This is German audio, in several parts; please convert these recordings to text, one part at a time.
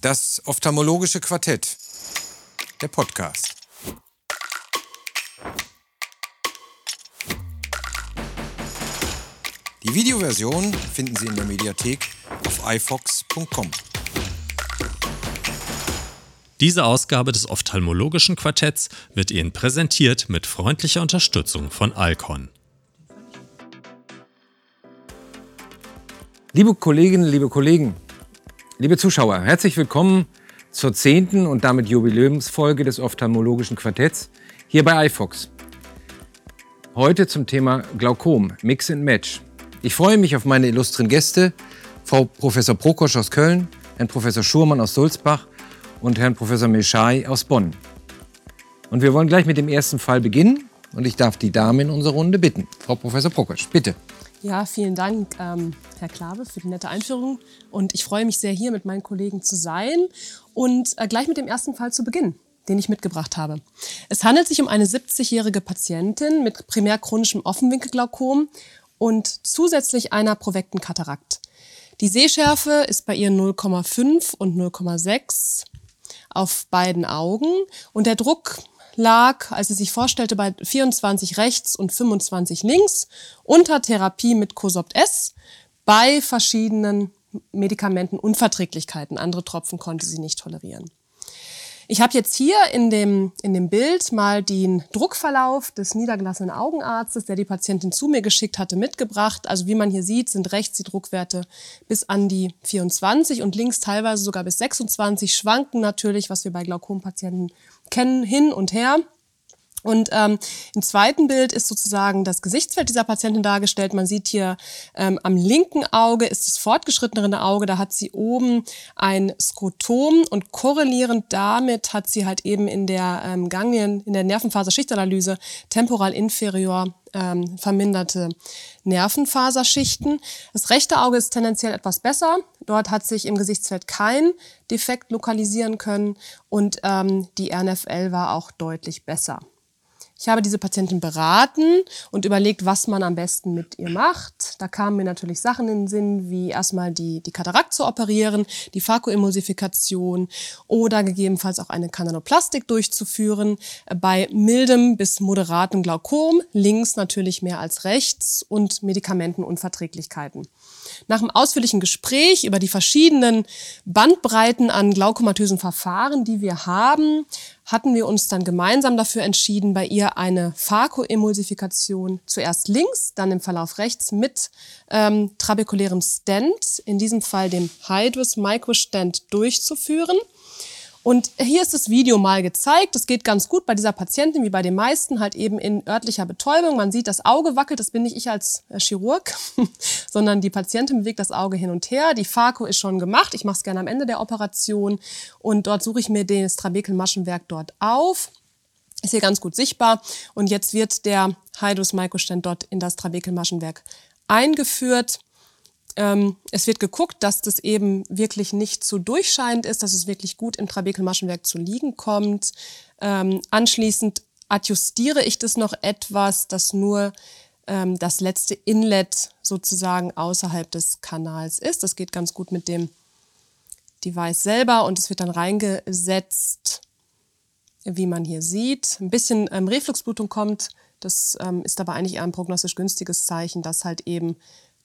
Das ophthalmologische Quartett. Der Podcast. Die Videoversion finden Sie in der Mediathek auf ifox.com. Diese Ausgabe des ophthalmologischen Quartetts wird Ihnen präsentiert mit freundlicher Unterstützung von Alcon. Liebe Kolleginnen, liebe Kollegen, Liebe Zuschauer, herzlich willkommen zur zehnten und damit Jubiläumsfolge des Ophthalmologischen Quartetts hier bei iFox. Heute zum Thema Glaukom, Mix and Match. Ich freue mich auf meine illustren Gäste, Frau Professor Prokosch aus Köln, Herrn Professor Schurmann aus Sulzbach und Herrn Professor Meschai aus Bonn. Und wir wollen gleich mit dem ersten Fall beginnen und ich darf die Dame in unserer Runde bitten. Frau Professor Prokosch, bitte. Ja, vielen Dank, ähm, Herr Klave, für die nette Einführung. Und ich freue mich sehr, hier mit meinen Kollegen zu sein und äh, gleich mit dem ersten Fall zu beginnen, den ich mitgebracht habe. Es handelt sich um eine 70-jährige Patientin mit primär chronischem Offenwinkelglaukom und zusätzlich einer provekten Katarakt. Die Sehschärfe ist bei ihr 0,5 und 0,6 auf beiden Augen und der Druck lag, als sie sich vorstellte, bei 24 rechts und 25 links unter Therapie mit Cosopt S bei verschiedenen Medikamentenunverträglichkeiten. Andere Tropfen konnte sie nicht tolerieren. Ich habe jetzt hier in dem, in dem Bild mal den Druckverlauf des niedergelassenen Augenarztes, der die Patientin zu mir geschickt hatte, mitgebracht. Also wie man hier sieht, sind rechts die Druckwerte bis an die 24 und links teilweise sogar bis 26, schwanken natürlich, was wir bei Glaukompatienten kennen, hin und her. Und ähm, im zweiten Bild ist sozusagen das Gesichtsfeld dieser Patientin dargestellt. Man sieht hier ähm, am linken Auge ist das fortgeschrittenere Auge, da hat sie oben ein Skrotom und korrelierend damit hat sie halt eben in der ähm, Ganglien, in der Nervenfaserschichtanalyse temporal inferior ähm, verminderte Nervenfaserschichten. Das rechte Auge ist tendenziell etwas besser. Dort hat sich im Gesichtsfeld kein Defekt lokalisieren können und ähm, die RNFL war auch deutlich besser. Ich habe diese Patientin beraten und überlegt, was man am besten mit ihr macht. Da kamen mir natürlich Sachen in den Sinn, wie erstmal die, die Katarakt zu operieren, die Phakoemulsifikation oder gegebenenfalls auch eine Kanaloplastik durchzuführen bei mildem bis moderatem Glaukom, links natürlich mehr als rechts und Medikamentenunverträglichkeiten. Nach einem ausführlichen Gespräch über die verschiedenen Bandbreiten an glaukomatösen Verfahren, die wir haben, hatten wir uns dann gemeinsam dafür entschieden, bei ihr eine Phakoemulsifikation zuerst links, dann im Verlauf rechts mit ähm, trabekulärem Stent, in diesem Fall dem Hydrus Microstent durchzuführen. Und hier ist das Video mal gezeigt. Das geht ganz gut bei dieser Patientin, wie bei den meisten, halt eben in örtlicher Betäubung. Man sieht, das Auge wackelt. Das bin nicht ich als äh, Chirurg, sondern die Patientin bewegt das Auge hin und her. Die Phaco ist schon gemacht. Ich mache es gerne am Ende der Operation. Und dort suche ich mir das Trabekelmaschenwerk dort auf. Ist hier ganz gut sichtbar. Und jetzt wird der Hydrus Microstent dort in das Trabekelmaschenwerk eingeführt. Ähm, es wird geguckt, dass das eben wirklich nicht zu durchscheinend ist, dass es wirklich gut im Trabekelmaschenwerk zu liegen kommt. Ähm, anschließend adjustiere ich das noch etwas, dass nur ähm, das letzte Inlet sozusagen außerhalb des Kanals ist. Das geht ganz gut mit dem Device selber und es wird dann reingesetzt, wie man hier sieht. Ein bisschen ähm, Refluxblutung kommt. Das ähm, ist aber eigentlich eher ein prognostisch günstiges Zeichen, dass halt eben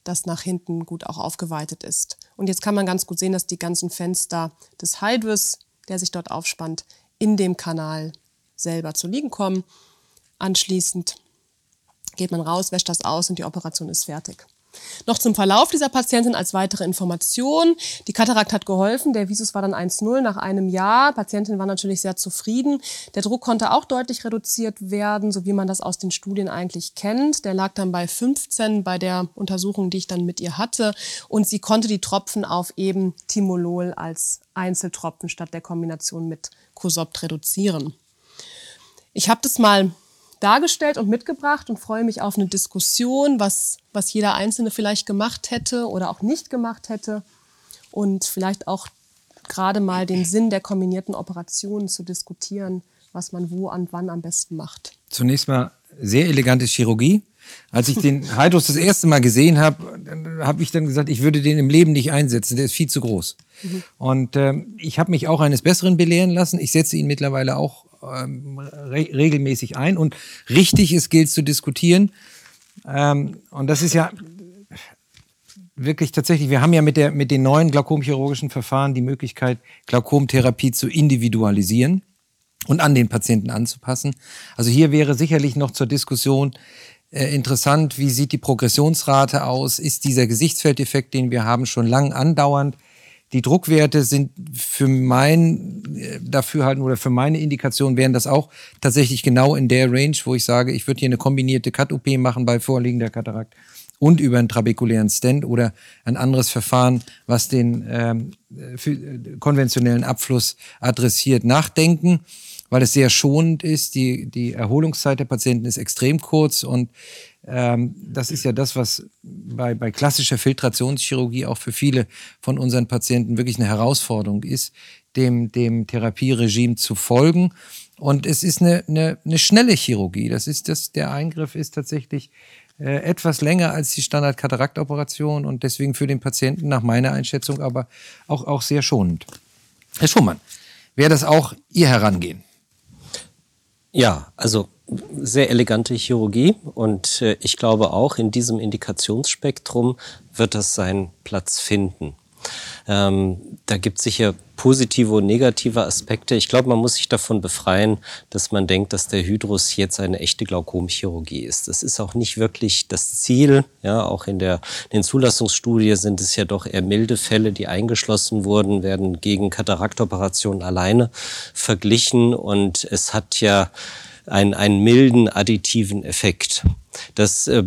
das nach hinten gut auch aufgeweitet ist. Und jetzt kann man ganz gut sehen, dass die ganzen Fenster des Hydrus, der sich dort aufspannt, in dem Kanal selber zu liegen kommen. Anschließend geht man raus, wäscht das aus und die Operation ist fertig. Noch zum Verlauf dieser Patientin als weitere Information. Die Katarakt hat geholfen. Der Visus war dann 1-0 nach einem Jahr. Die Patientin war natürlich sehr zufrieden. Der Druck konnte auch deutlich reduziert werden, so wie man das aus den Studien eigentlich kennt. Der lag dann bei 15 bei der Untersuchung, die ich dann mit ihr hatte. Und sie konnte die Tropfen auf eben Timolol als Einzeltropfen statt der Kombination mit Cosopt reduzieren. Ich habe das mal dargestellt und mitgebracht und freue mich auf eine Diskussion, was, was jeder Einzelne vielleicht gemacht hätte oder auch nicht gemacht hätte und vielleicht auch gerade mal den Sinn der kombinierten Operationen zu diskutieren, was man wo und wann am besten macht. Zunächst mal sehr elegante Chirurgie. Als ich den Hydros das erste Mal gesehen habe, habe ich dann gesagt, ich würde den im Leben nicht einsetzen, der ist viel zu groß. Mhm. Und ähm, ich habe mich auch eines Besseren belehren lassen. Ich setze ihn mittlerweile auch ähm, re regelmäßig ein. Und richtig ist, gilt zu diskutieren. Ähm, und das ist ja wirklich tatsächlich, wir haben ja mit, der, mit den neuen glaukomchirurgischen Verfahren die Möglichkeit, Glaukomtherapie zu individualisieren und an den Patienten anzupassen. Also hier wäre sicherlich noch zur Diskussion äh, interessant, wie sieht die Progressionsrate aus? Ist dieser Gesichtsfeldeffekt, den wir haben, schon lang andauernd? Die Druckwerte sind für mein äh, Dafürhalten oder für meine Indikation wären das auch tatsächlich genau in der Range, wo ich sage, ich würde hier eine kombinierte Cut-OP machen bei vorliegender Katarakt und über einen trabekulären Stent oder ein anderes Verfahren, was den ähm, äh, konventionellen Abfluss adressiert, nachdenken weil es sehr schonend ist. Die, die Erholungszeit der Patienten ist extrem kurz und ähm, das ist ja das, was bei, bei klassischer Filtrationschirurgie auch für viele von unseren Patienten wirklich eine Herausforderung ist, dem, dem Therapieregime zu folgen. Und es ist eine, eine, eine schnelle Chirurgie. Das ist das, der Eingriff ist tatsächlich äh, etwas länger als die Standard-Kataraktoperation und deswegen für den Patienten nach meiner Einschätzung aber auch, auch sehr schonend. Herr Schumann, wäre das auch Ihr Herangehen? Ja, also sehr elegante Chirurgie und äh, ich glaube auch in diesem Indikationsspektrum wird das seinen Platz finden. Ähm, da gibt es sicher positive und negative Aspekte. Ich glaube, man muss sich davon befreien, dass man denkt, dass der Hydrus jetzt eine echte Glaukomchirurgie ist. Das ist auch nicht wirklich das Ziel. Ja, auch in der in den Zulassungsstudie sind es ja doch eher milde Fälle, die eingeschlossen wurden, werden gegen Kataraktoperationen alleine verglichen und es hat ja einen, einen milden additiven Effekt. Das äh,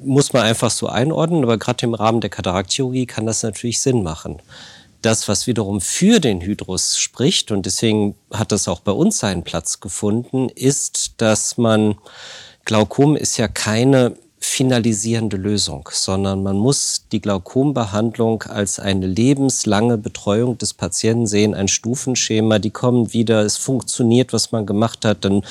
muss man einfach so einordnen, aber gerade im Rahmen der Kataraktchirurgie kann das natürlich Sinn machen. Das, was wiederum für den Hydrus spricht, und deswegen hat das auch bei uns seinen Platz gefunden, ist, dass man Glaukom ist ja keine finalisierende Lösung, sondern man muss die Glaukombehandlung als eine lebenslange Betreuung des Patienten sehen, ein Stufenschema, die kommen wieder, es funktioniert, was man gemacht hat, dann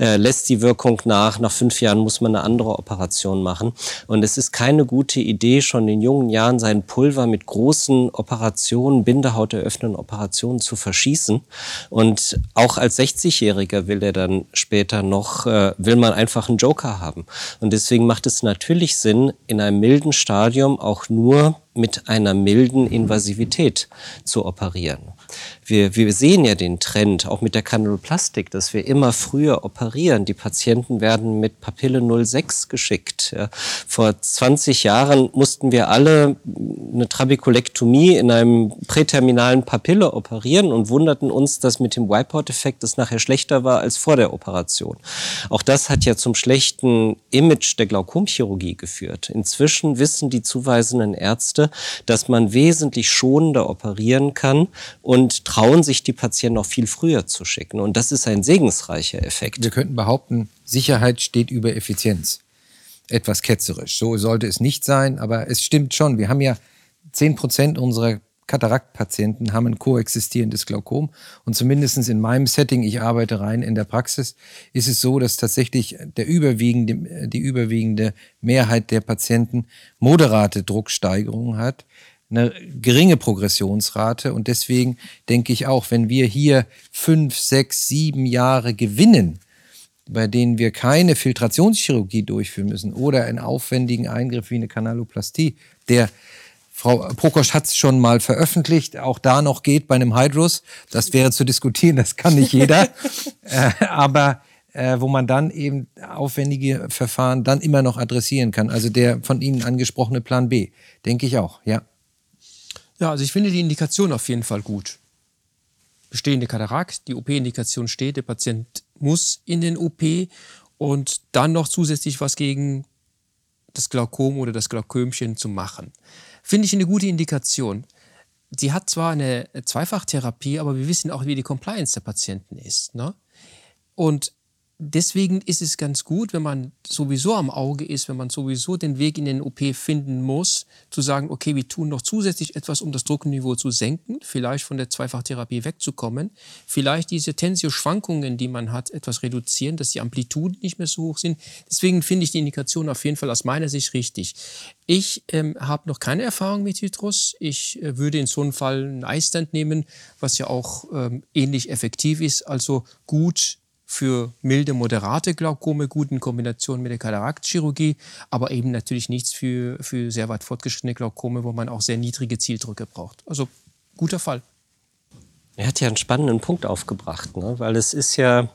äh, lässt die Wirkung nach, nach fünf Jahren muss man eine andere Operation machen. Und es ist keine gute Idee, schon in jungen Jahren sein Pulver mit großen Operationen, Bindehaut eröffnenden Operationen zu verschießen. Und auch als 60-Jähriger will er dann später noch, äh, will man einfach einen Joker haben. Und deswegen macht es es natürlich Sinn, in einem milden Stadium auch nur mit einer milden Invasivität zu operieren wir, wir sehen ja den Trend, auch mit der Kanuloplastik, dass wir immer früher operieren. Die Patienten werden mit Papille 06 geschickt. Ja. Vor 20 Jahren mussten wir alle eine Trabekulektomie in einem präterminalen Papille operieren und wunderten uns, dass mit dem Wipeout-Effekt es nachher schlechter war als vor der Operation. Auch das hat ja zum schlechten Image der Glaukomchirurgie geführt. Inzwischen wissen die zuweisenden Ärzte, dass man wesentlich schonender operieren kann und trauen sich die Patienten noch viel früher zu schicken. Und das ist ein segensreicher Effekt. Wir könnten behaupten, Sicherheit steht über Effizienz. Etwas ketzerisch. So sollte es nicht sein, aber es stimmt schon. Wir haben ja 10 Prozent unserer Kataraktpatienten haben ein koexistierendes Glaukom. Und zumindest in meinem Setting, ich arbeite rein in der Praxis, ist es so, dass tatsächlich der überwiegende, die überwiegende Mehrheit der Patienten moderate Drucksteigerungen hat eine geringe Progressionsrate. Und deswegen denke ich auch, wenn wir hier fünf, sechs, sieben Jahre gewinnen, bei denen wir keine Filtrationschirurgie durchführen müssen oder einen aufwendigen Eingriff wie eine Kanaloplastie, der Frau Prokosch hat es schon mal veröffentlicht, auch da noch geht bei einem Hydrus. Das wäre zu diskutieren, das kann nicht jeder. äh, aber äh, wo man dann eben aufwendige Verfahren dann immer noch adressieren kann. Also der von Ihnen angesprochene Plan B, denke ich auch, ja. Ja, also ich finde die Indikation auf jeden Fall gut. Bestehende Katarakt, die OP-Indikation steht, der Patient muss in den OP und dann noch zusätzlich was gegen das Glaukom oder das Glaukömchen zu machen. Finde ich eine gute Indikation. Sie hat zwar eine Zweifachtherapie, aber wir wissen auch, wie die Compliance der Patienten ist. Ne? Und deswegen ist es ganz gut, wenn man sowieso am Auge ist, wenn man sowieso den Weg in den OP finden muss, zu sagen, okay, wir tun noch zusätzlich etwas, um das Druckniveau zu senken, vielleicht von der Zweifachtherapie wegzukommen, vielleicht diese Tensio-Schwankungen, die man hat, etwas reduzieren, dass die Amplituden nicht mehr so hoch sind. Deswegen finde ich die Indikation auf jeden Fall aus meiner Sicht richtig. Ich ähm, habe noch keine Erfahrung mit Hydrus. Ich äh, würde in so einem Fall einen Eistand nehmen, was ja auch ähm, ähnlich effektiv ist, also gut für milde, moderate Glaukome, gut in Kombination mit der Kataraktchirurgie, aber eben natürlich nichts für, für sehr weit fortgeschrittene Glaukome, wo man auch sehr niedrige Zieldrücke braucht. Also guter Fall. Er hat ja einen spannenden Punkt aufgebracht, ne? weil es ist ja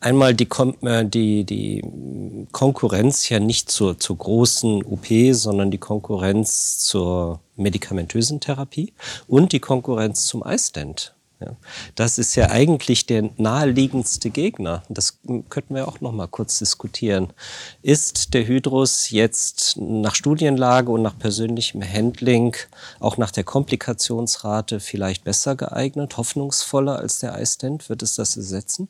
einmal die, äh, die, die Konkurrenz ja nicht zur, zur großen OP, sondern die Konkurrenz zur medikamentösen Therapie und die Konkurrenz zum iStent. Ja. Das ist ja eigentlich der naheliegendste Gegner. Das könnten wir auch noch mal kurz diskutieren. Ist der Hydrus jetzt nach Studienlage und nach persönlichem Handling, auch nach der Komplikationsrate vielleicht besser geeignet, hoffnungsvoller als der iStent? Wird es das ersetzen?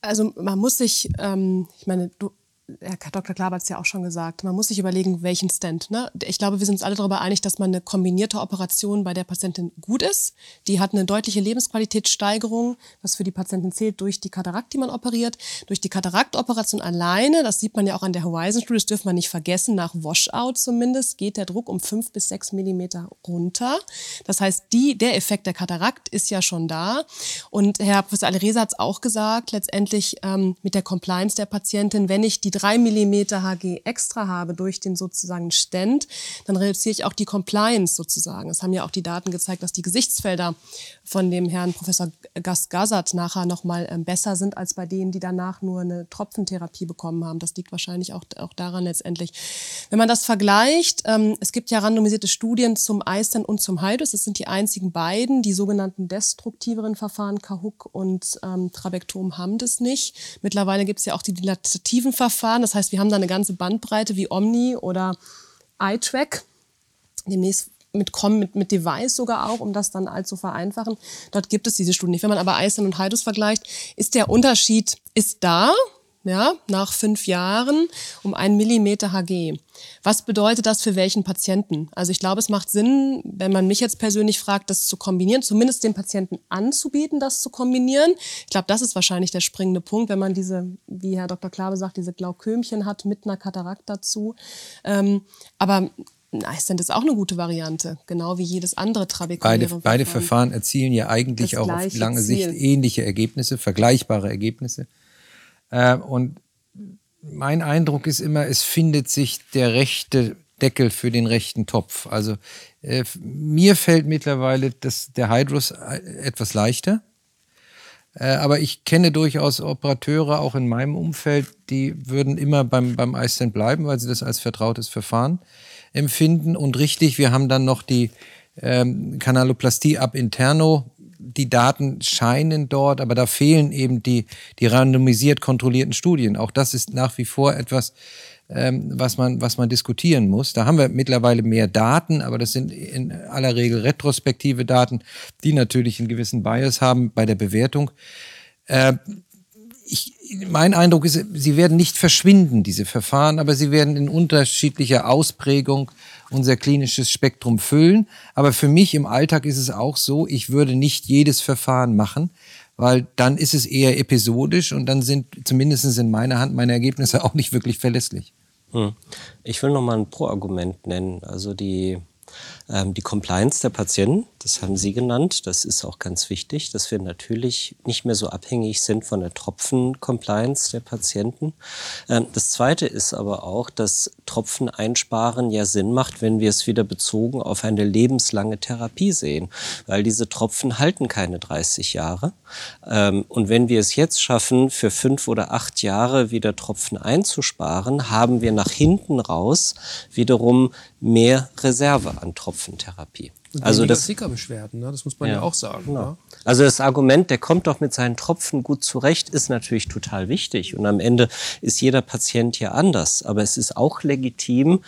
Also man muss sich, ähm, ich meine, du, Herr Dr. Klaber hat es ja auch schon gesagt, man muss sich überlegen, welchen Stand. Ne? Ich glaube, wir sind uns alle darüber einig, dass man eine kombinierte Operation bei der Patientin gut ist. Die hat eine deutliche Lebensqualitätssteigerung, was für die Patientin zählt, durch die Katarakt, die man operiert. Durch die Kataraktoperation alleine, das sieht man ja auch an der Horizon Studie, das dürfen wir nicht vergessen, nach Washout zumindest, geht der Druck um fünf bis sechs Millimeter runter. Das heißt, die, der Effekt der Katarakt ist ja schon da. Und Herr Professor Alireza hat es auch gesagt, letztendlich ähm, mit der Compliance der Patientin, wenn ich die drei Millimeter Hg extra habe durch den sozusagen Stent, dann reduziere ich auch die Compliance sozusagen. Es haben ja auch die Daten gezeigt, dass die Gesichtsfelder von dem Herrn Professor Gas Gazat nachher nochmal ähm, besser sind als bei denen, die danach nur eine Tropfentherapie bekommen haben. Das liegt wahrscheinlich auch, auch daran letztendlich. Wenn man das vergleicht, ähm, es gibt ja randomisierte Studien zum iStent und zum Hydrus. Das sind die einzigen beiden. Die sogenannten destruktiveren Verfahren, Kahuk und ähm, Trabektom, haben das nicht. Mittlerweile gibt es ja auch die dilatativen Verfahren. Das heißt, wir haben da eine ganze Bandbreite wie Omni oder iTrack. Demnächst mit Com, mit, mit Device sogar auch, um das dann allzu vereinfachen. Dort gibt es diese Studien nicht. Wenn man aber Eisen und Hydus vergleicht, ist der Unterschied, ist da, ja, nach fünf Jahren um einen Millimeter Hg. Was bedeutet das für welchen Patienten? Also ich glaube, es macht Sinn, wenn man mich jetzt persönlich fragt, das zu kombinieren, zumindest den Patienten anzubieten, das zu kombinieren. Ich glaube, das ist wahrscheinlich der springende Punkt, wenn man diese, wie Herr Dr. Klabe sagt, diese Glaukömchen hat mit einer Katarakt dazu. Ähm, aber Iceland ist auch eine gute Variante, genau wie jedes andere trabekuläre beide, beide Verfahren erzielen ja eigentlich das auch auf lange Ziel. Sicht ähnliche Ergebnisse, vergleichbare Ergebnisse. Äh, und mein Eindruck ist immer, es findet sich der rechte Deckel für den rechten Topf. Also äh, mir fällt mittlerweile das, der Hydrus äh, etwas leichter. Äh, aber ich kenne durchaus Operateure, auch in meinem Umfeld, die würden immer beim, beim iStent bleiben, weil sie das als vertrautes Verfahren empfinden. Und richtig, wir haben dann noch die ähm, Kanaloplastie ab interno. Die Daten scheinen dort, aber da fehlen eben die, die randomisiert kontrollierten Studien. Auch das ist nach wie vor etwas, ähm, was, man, was man diskutieren muss. Da haben wir mittlerweile mehr Daten, aber das sind in aller Regel retrospektive Daten, die natürlich einen gewissen Bias haben bei der Bewertung. Äh, ich, mein Eindruck ist, sie werden nicht verschwinden, diese Verfahren, aber sie werden in unterschiedlicher Ausprägung unser klinisches Spektrum füllen. Aber für mich im Alltag ist es auch so, ich würde nicht jedes Verfahren machen, weil dann ist es eher episodisch und dann sind zumindest in meiner Hand meine Ergebnisse auch nicht wirklich verlässlich. Hm. Ich will noch mal ein Pro-Argument nennen. Also die ähm, die Compliance der Patienten, das haben Sie genannt, das ist auch ganz wichtig, dass wir natürlich nicht mehr so abhängig sind von der Tropfen-Compliance der Patienten. Ähm, das Zweite ist aber auch, dass Tropfen einsparen ja Sinn macht, wenn wir es wieder bezogen auf eine lebenslange Therapie sehen, weil diese Tropfen halten keine 30 Jahre. Ähm, und wenn wir es jetzt schaffen, für fünf oder acht Jahre wieder Tropfen einzusparen, haben wir nach hinten raus wiederum mehr Reserve an Tropfentherapie. Und also das Zika-Beschwerden, ne? das muss man ja, ja auch sagen. Genau. Ne? Also das Argument, der kommt doch mit seinen Tropfen gut zurecht, ist natürlich total wichtig. Und am Ende ist jeder Patient ja anders. Aber es ist auch legitim,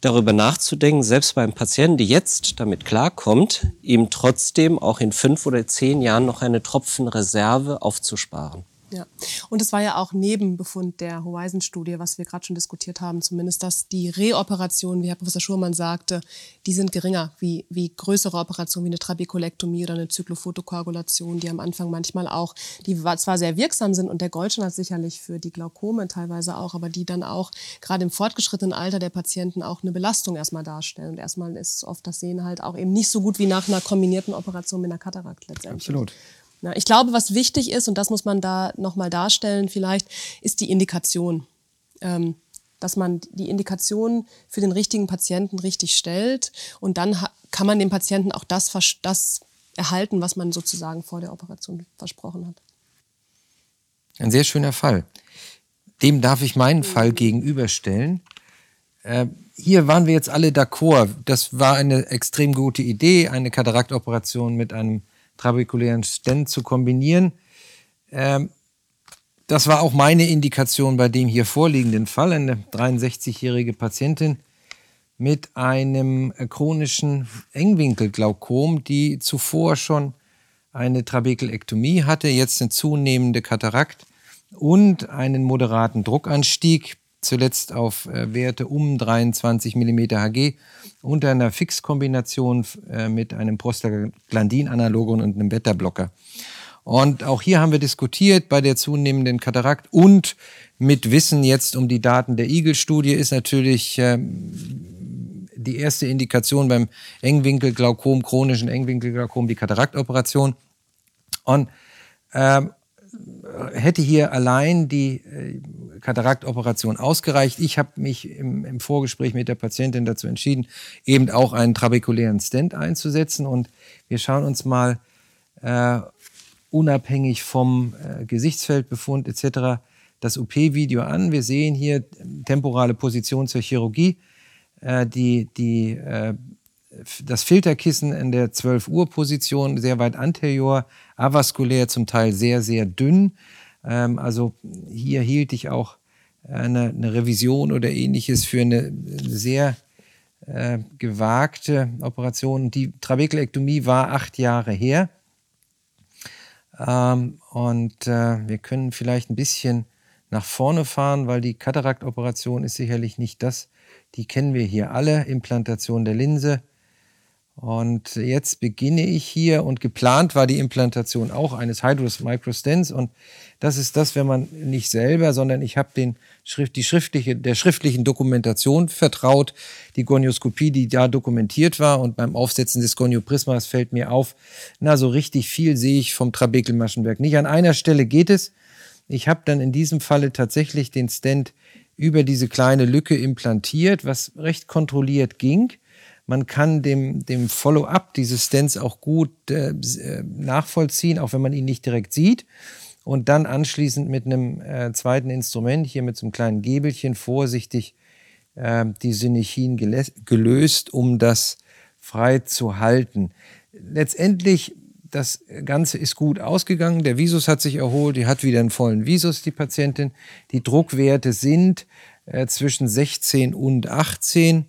darüber nachzudenken, selbst beim Patienten, die jetzt damit klarkommt, ihm trotzdem auch in fünf oder zehn Jahren noch eine Tropfenreserve aufzusparen. Ja, und es war ja auch Nebenbefund der Horizon-Studie, was wir gerade schon diskutiert haben, zumindest, dass die Reoperationen, wie Herr Professor Schurmann sagte, die sind geringer, wie, wie größere Operationen wie eine Trabekulektomie oder eine Zyklophotokoagulation, die am Anfang manchmal auch, die zwar sehr wirksam sind und der Goldstandard sicherlich für die Glaukome teilweise auch, aber die dann auch gerade im fortgeschrittenen Alter der Patienten auch eine Belastung erstmal darstellen. Und erstmal ist oft das Sehen halt auch eben nicht so gut wie nach einer kombinierten Operation mit einer Katarakt letztendlich. Absolut. Ich glaube, was wichtig ist, und das muss man da nochmal darstellen vielleicht, ist die Indikation. Ähm, dass man die Indikation für den richtigen Patienten richtig stellt und dann kann man dem Patienten auch das, das erhalten, was man sozusagen vor der Operation versprochen hat. Ein sehr schöner Fall. Dem darf ich meinen Fall gegenüberstellen. Äh, hier waren wir jetzt alle d'accord. Das war eine extrem gute Idee, eine Kataraktoperation mit einem trabekulären Stent zu kombinieren. Ähm, das war auch meine Indikation bei dem hier vorliegenden Fall, eine 63-jährige Patientin mit einem chronischen Engwinkelglaukom, die zuvor schon eine Trabekelektomie hatte, jetzt eine zunehmende Katarakt und einen moderaten Druckanstieg, zuletzt auf äh, Werte um 23 mm Hg unter einer Fixkombination äh, mit einem Prostaglandin-Analogon und einem Beta-Blocker. Und auch hier haben wir diskutiert bei der zunehmenden Katarakt und mit Wissen jetzt um die Daten der Eagle-Studie ist natürlich ähm, die erste Indikation beim Engwinkelglaukom, chronischen Engwinkelglaukom, die Kataraktoperation. Und ähm, hätte hier allein die äh, Kataraktoperation ausgereicht. Ich habe mich im, im, Vorgespräch mit der Patientin dazu entschieden, eben auch einen trabekulären Stent einzusetzen. Und wir schauen uns mal äh, unabhängig vom äh, Gesichtsfeldbefund etc. das OP-Video an. Wir sehen hier temporale Position zur Chirurgie. Äh, die, die äh, das Filterkissen in der 12 Uhr Position sehr weit anterior, avaskulär zum Teil sehr, sehr dünn. Ähm, also hier hielt ich auch eine, eine, Revision oder ähnliches für eine sehr äh, gewagte Operation. Die Trabekelektomie war acht Jahre her. Ähm, und äh, wir können vielleicht ein bisschen nach vorne fahren, weil die Kataraktoperation ist sicherlich nicht das, die kennen wir hier alle, Implantation der Linse und jetzt beginne ich hier und geplant war die Implantation auch eines Hydros Microstents und das ist das, wenn man nicht selber, sondern ich habe den Schrift, die schriftliche, der schriftlichen Dokumentation vertraut, die Gonioskopie, die da dokumentiert war und beim Aufsetzen des Gonioprismas fällt mir auf, na so richtig viel sehe ich vom Trabekelmaschenwerk nicht. An einer Stelle geht es. Ich habe dann in diesem Falle tatsächlich den Stent über diese kleine Lücke implantiert, was recht kontrolliert ging. Man kann dem, dem Follow-up dieses Stents auch gut äh, äh, nachvollziehen, auch wenn man ihn nicht direkt sieht. Und dann anschließend mit einem äh, zweiten Instrument, hier mit so einem kleinen Gäbelchen, vorsichtig äh, die Synichin gelöst, um das frei zu halten. Letztendlich, das Ganze ist gut ausgegangen. Der Visus hat sich erholt, die hat wieder einen vollen Visus, die Patientin. Die Druckwerte sind äh, zwischen 16 und 18.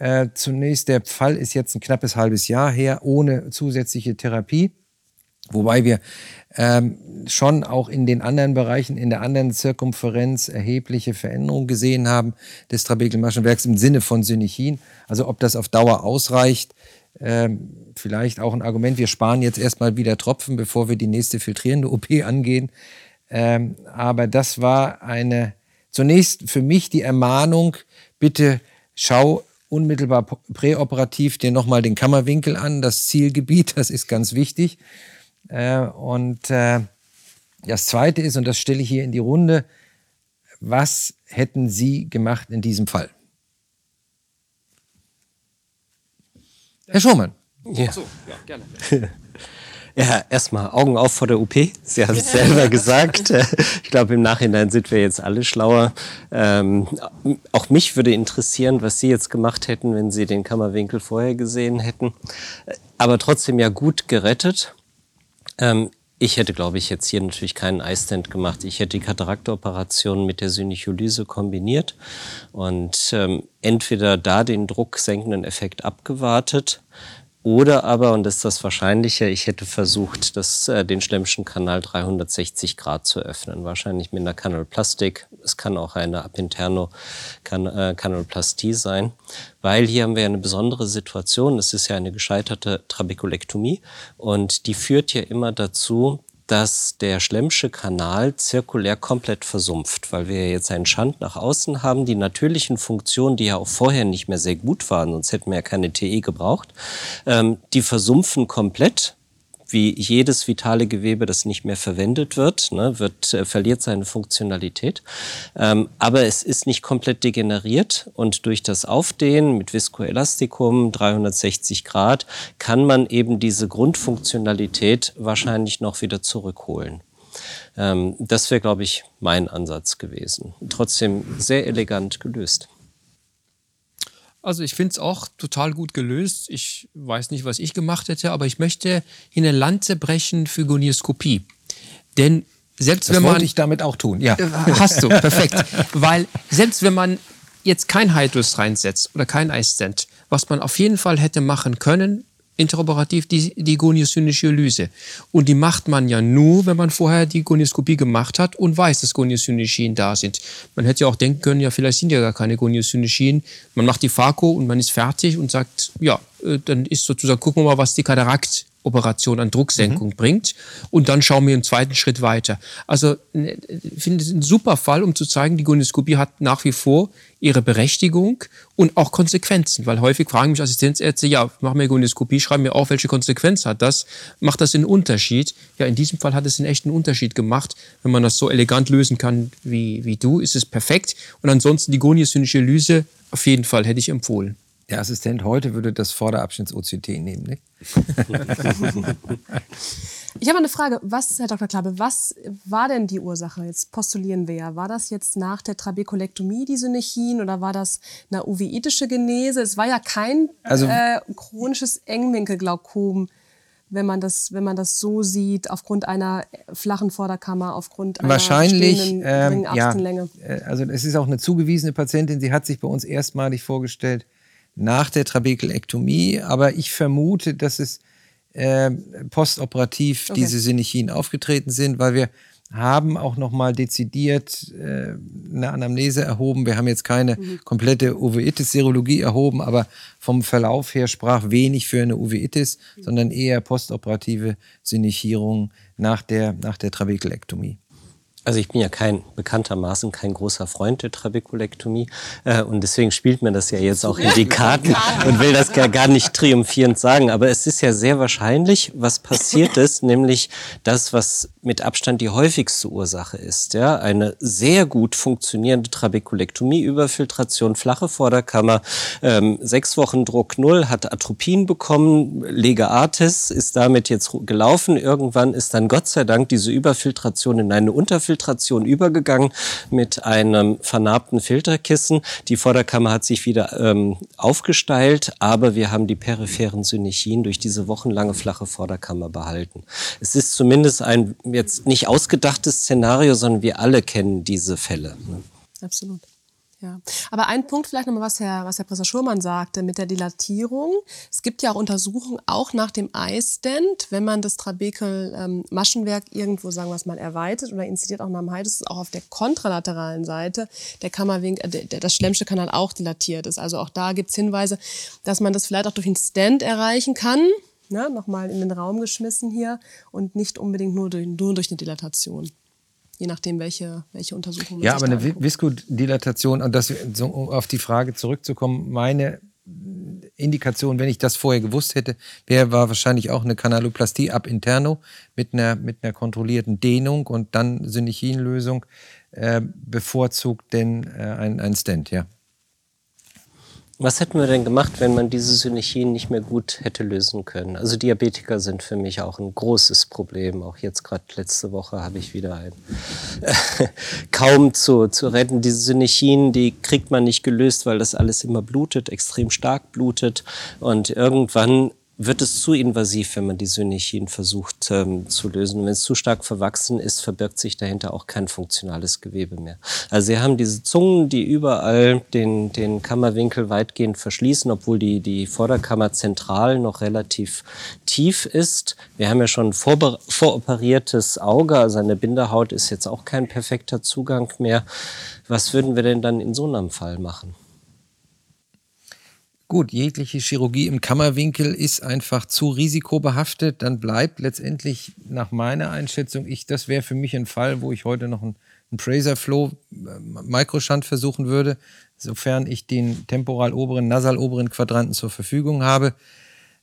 Äh, zunächst, der Fall ist jetzt ein knappes halbes Jahr her, ohne zusätzliche Therapie. Wobei wir ähm, schon auch in den anderen Bereichen, in der anderen Zirkumferenz erhebliche Veränderungen gesehen haben des Trabekelmaschenwerks im Sinne von Synichin. Also ob das auf Dauer ausreicht, ähm, vielleicht auch ein Argument. Wir sparen jetzt erstmal wieder Tropfen, bevor wir die nächste filtrierende OP angehen. Ähm, aber das war eine, zunächst für mich die Ermahnung, bitte schau unmittelbar präoperativ dir nochmal den Kammerwinkel an, das Zielgebiet, das ist ganz wichtig. Äh, und äh, das Zweite ist, und das stelle ich hier in die Runde, was hätten Sie gemacht in diesem Fall? Herr Schumann. Ja. So, ja, gerne. Ja, erstmal Augen auf vor der OP. Sie haben es selber gesagt. Ich glaube, im Nachhinein sind wir jetzt alle schlauer. Ähm, auch mich würde interessieren, was Sie jetzt gemacht hätten, wenn Sie den Kammerwinkel vorher gesehen hätten. Aber trotzdem ja gut gerettet. Ähm, ich hätte, glaube ich, jetzt hier natürlich keinen iStent gemacht. Ich hätte die Kataraktoperation mit der Synicholyse kombiniert und ähm, entweder da den drucksenkenden Effekt abgewartet Oder aber, und das ist das Wahrscheinliche, ich hätte versucht, das, äh, den Schlemmschen Kanal 360 Grad zu öffnen. Wahrscheinlich mit einer Kanalplastik. Es kann auch eine Apinterno kan äh, Kanalplastie sein. Weil hier haben wir eine besondere Situation. Es ist ja eine gescheiterte Trabekulektomie. Und die führt ja immer dazu, dass der Schlemmsche Kanal zirkulär komplett versumpft, weil wir jetzt einen Schand nach außen haben. Die natürlichen Funktionen, die ja auch vorher nicht mehr sehr gut waren, sonst hätten wir ja keine TE gebraucht, ähm, die versumpfen komplett wie jedes vitale Gewebe, das nicht mehr verwendet wird, ne, wird äh, verliert seine Funktionalität. Ähm, aber es ist nicht komplett degeneriert und durch das Aufdehnen mit Viscoelastikum 360 Grad kann man eben diese Grundfunktionalität wahrscheinlich noch wieder zurückholen. Ähm, das wäre, glaube ich, mein Ansatz gewesen. Trotzdem sehr elegant gelöst. Also ich finde es auch total gut gelöst. Ich weiß nicht, was ich gemacht hätte, aber ich möchte in eine Lanze brechen für Gonioskopie. Denn selbst das wenn man... ich damit auch tun, ja. Äh, hast du, perfekt. Weil selbst wenn man jetzt kein Hydrus reinsetzt oder kein iStent, was man auf jeden Fall hätte machen können, interoperativ die, die Goniosynechialyse. Und die macht man ja nur, wenn man vorher die Gonioskopie gemacht hat und weiß, dass Goniosyneschien da sind. Man hätte ja auch denken können, ja, vielleicht sind ja gar keine Goniosyneschien. Man macht die Phaco und man ist fertig und sagt, ja, äh, dann ist sozusagen, gucken wir mal, was die Katarakt Operation an Drucksenkung mhm. bringt. Und dann schauen wir im zweiten Schritt weiter. Also ne, ich finde es ein super Fall, um zu zeigen, die Gonioskopie hat nach wie vor ihre Berechtigung und auch Konsequenzen. Weil häufig fragen mich Assistenzärzte, ja, machen wir Gonioskopie, schreiben mir auf, welche Konsequenz hat das? Macht das einen Unterschied? Ja, in diesem Fall hat es einen echten Unterschied gemacht. Wenn man das so elegant lösen kann wie, wie du, ist es perfekt. Und ansonsten die goniosynische Lyse auf jeden Fall hätte ich empfohlen. Der Assistent heute würde das Vorderabschnitts-OCT nehmen, nicht? ich habe eine Frage. Was, Herr Dr. Klabe, was war denn die Ursache? Jetzt postulieren wir ja. War das jetzt nach der Trabekulektomie die Synechien oder war das eine uveitische Genese? Es war ja kein also, äh, chronisches Engwinkelglaukom wenn man das, wenn man das so sieht, aufgrund einer flachen Vorderkammer, aufgrund einer wahrscheinlich ähm, ja, äh, also es ist auch eine zugewiesene Patientin. Sie hat sich bei uns erstmalig vorgestellt nach der Trabekelektomie, aber ich vermute, dass es äh, postoperativ okay. diese Synechien aufgetreten sind, weil wir haben auch noch mal dezidiert äh, eine Anamnese erhoben. Wir haben jetzt keine mhm. komplette Uveitis-Serologie erhoben, aber vom Verlauf her sprach wenig für eine Uveitis, mhm. sondern eher postoperative Synechierung nach der, nach der Trabekelektomie. Also ich bin ja kein bekanntermaßen kein großer Freund der Trabekulektomie äh, und deswegen spielt mir das ja jetzt auch in die Karten und will das gar, gar nicht triumphierend sagen. Aber es ist ja sehr wahrscheinlich, was passiert ist, nämlich das, was mit Abstand die häufigste Ursache ist. Ja, eine sehr gut funktionierende Trabekulektomie, Überfiltration, flache Vorderkammer, ähm, sechs Wochen Druck null, hat Atropin bekommen, Lega Artis ist damit jetzt gelaufen. Irgendwann ist dann Gott sei Dank diese Überfiltration in eine Unterfiltration Filtration übergegangen mit einem vernarbten Filterkissen. Die Vorderkammer hat sich wieder ähm, aufgesteilt, aber wir haben die peripheren Synechien durch diese wochenlange flache Vorderkammer behalten. Es ist zumindest ein jetzt nicht ausgedachtes Szenario, sondern wir alle kennen diese Fälle. Ne? Absolut. Ja, aber ein Punkt vielleicht nochmal, was Herr, was Herr Professor Schurmann sagte mit der Dilatierung. Es gibt ja auch Untersuchungen, auch nach dem Eye-Stent, wenn man das Trabekel-Maschenwerk ähm, irgendwo, sagen wir es mal, erweitert oder inzidiert auch nach dem High, dass es auch auf der kontralateralen Seite der Kammerwinkel, äh, der, das Schlemmsche Kanal auch dilatiert ist. Also auch da gibt es Hinweise, dass man das vielleicht auch durch einen Stent erreichen kann. Ne, nochmal in den Raum geschmissen hier und nicht unbedingt nur durch, nur durch eine Dilatation je nachdem, welche, welche Untersuchungen. Ja, aber eine Viskodilatation, und das, um auf die Frage zurückzukommen, meine Indikation, wenn ich das vorher gewusst hätte, wäre war wahrscheinlich auch eine Kanaloplastie ab interno mit einer, mit einer kontrollierten Dehnung und dann Synichinlösung äh, bevorzugt denn äh, ein, ein Stent, ja. Was hätten wir denn gemacht, wenn man diese Synechien nicht mehr gut hätte lösen können? Also Diabetiker sind für mich auch ein großes Problem. Auch jetzt gerade letzte Woche habe ich wieder ein kaum zu, zu retten. Diese Synechien, die kriegt man nicht gelöst, weil das alles immer blutet, extrem stark blutet. Und irgendwann wird es zu invasiv, wenn man die Synergien versucht ähm, zu lösen. wenn es zu stark verwachsen ist, verbirgt sich dahinter auch kein funktionales Gewebe mehr. Also Sie haben diese Zungen, die überall den, den Kammerwinkel weitgehend verschließen, obwohl die, die Vorderkammer zentral noch relativ tief ist. Wir haben ja schon ein voroperiertes Auge, also eine Bindehaut ist jetzt auch kein perfekter Zugang mehr. Was würden wir denn dann in so einem Fall machen? Gut, jegliche Chirurgie im Kammerwinkel ist einfach zu risikobehaftet. Dann bleibt letztendlich nach meiner Einschätzung, ich, das wäre für mich ein Fall, wo ich heute noch einen, einen Fraser Flow äh, Microshant versuchen würde, sofern ich den temporal oberen, nasal oberen Quadranten zur Verfügung habe.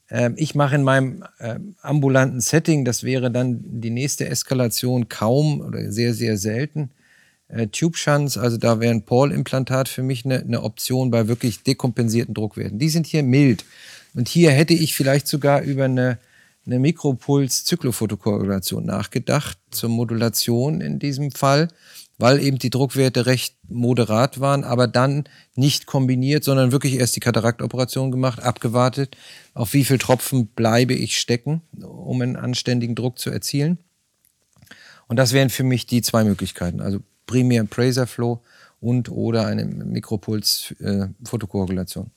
Ähm, ich mache in meinem ähm, ambulanten Setting, das wäre dann die nächste Eskalation kaum oder sehr, sehr selten, äh, Tube Shunts, also da wäre ein Paul-Implantat für mich eine, eine Option bei wirklich dekompensierten Druckwerten. Die sind hier mild. Und hier hätte ich vielleicht sogar über eine, eine Mikropuls-Zyklofotokoagulation nachgedacht, zur Modulation in diesem Fall, weil eben die Druckwerte recht moderat waren, aber dann nicht kombiniert, sondern wirklich erst die Kataraktoperation gemacht, abgewartet, auf wie viel Tropfen bleibe ich stecken, um einen anständigen Druck zu erzielen. Und das wären für mich die zwei Möglichkeiten. Also primär Praser Flow und oder eine Mikropuls-Fotokoagulation. Äh,